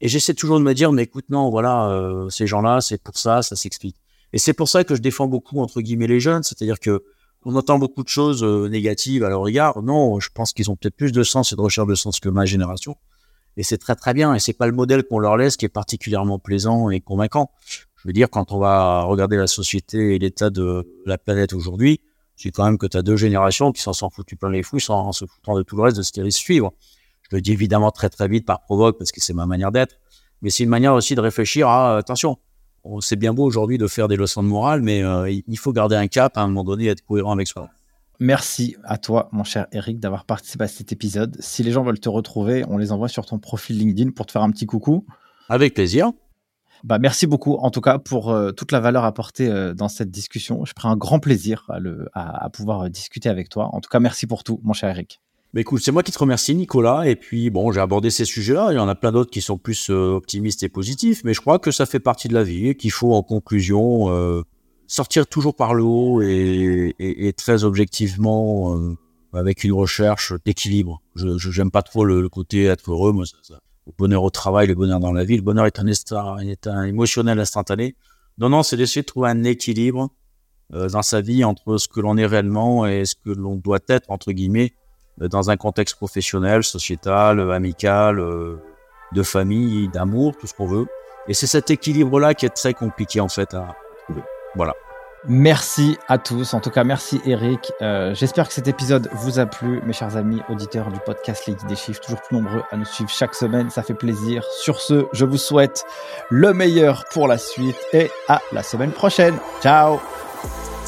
Et j'essaie toujours de me dire, mais écoute, non, voilà, euh, ces gens-là, c'est pour ça, ça s'explique. Et c'est pour ça que je défends beaucoup, entre guillemets, les jeunes. C'est-à-dire que on entend beaucoup de choses euh, négatives à leur regard. Non, je pense qu'ils ont peut-être plus de sens et de recherche de sens que ma génération. Et c'est très très bien. Et c'est pas le modèle qu'on leur laisse qui est particulièrement plaisant et convaincant. Je veux dire, quand on va regarder la société et l'état de la planète aujourd'hui, c'est quand même que tu as deux générations qui s'en sont foutues plein les fouilles sans se foutant de tout le reste de ce qui allait suivre. Je le dis évidemment très très vite par provoque parce que c'est ma manière d'être. Mais c'est une manière aussi de réfléchir à, attention, c'est bien beau aujourd'hui de faire des leçons de morale, mais euh, il faut garder un cap à un moment donné et être cohérent avec soi. Merci à toi, mon cher Eric, d'avoir participé à cet épisode. Si les gens veulent te retrouver, on les envoie sur ton profil LinkedIn pour te faire un petit coucou. Avec plaisir. Bah, merci beaucoup, en tout cas, pour euh, toute la valeur apportée euh, dans cette discussion. Je prends un grand plaisir à pouvoir discuter avec toi. En tout cas, merci pour tout, mon cher Eric. Mais écoute, c'est moi qui te remercie, Nicolas. Et puis, bon, j'ai abordé ces sujets-là. Il y en a plein d'autres qui sont plus euh, optimistes et positifs. Mais je crois que ça fait partie de la vie et qu'il faut, en conclusion, euh, sortir toujours par le haut et, très objectivement, euh, avec une recherche d'équilibre. Je n'aime pas trop le, côté être heureux. Moi, ça. Le bonheur au travail, le bonheur dans la vie. Le bonheur est un, état, est un émotionnel instantané. Non, non, c'est d'essayer de trouver un équilibre dans sa vie entre ce que l'on est réellement et ce que l'on doit être, entre guillemets, dans un contexte professionnel, sociétal, euh, amical, euh, de famille, d'amour, tout ce qu'on veut. Et c'est cet équilibre-là qui est très compliqué en fait à trouver. Voilà. Merci à tous. En tout cas, merci Eric. Euh, J'espère que cet épisode vous a plu, mes chers amis auditeurs du podcast Les Guides des Chiffres, toujours plus nombreux à nous suivre chaque semaine. Ça fait plaisir. Sur ce, je vous souhaite le meilleur pour la suite et à la semaine prochaine. Ciao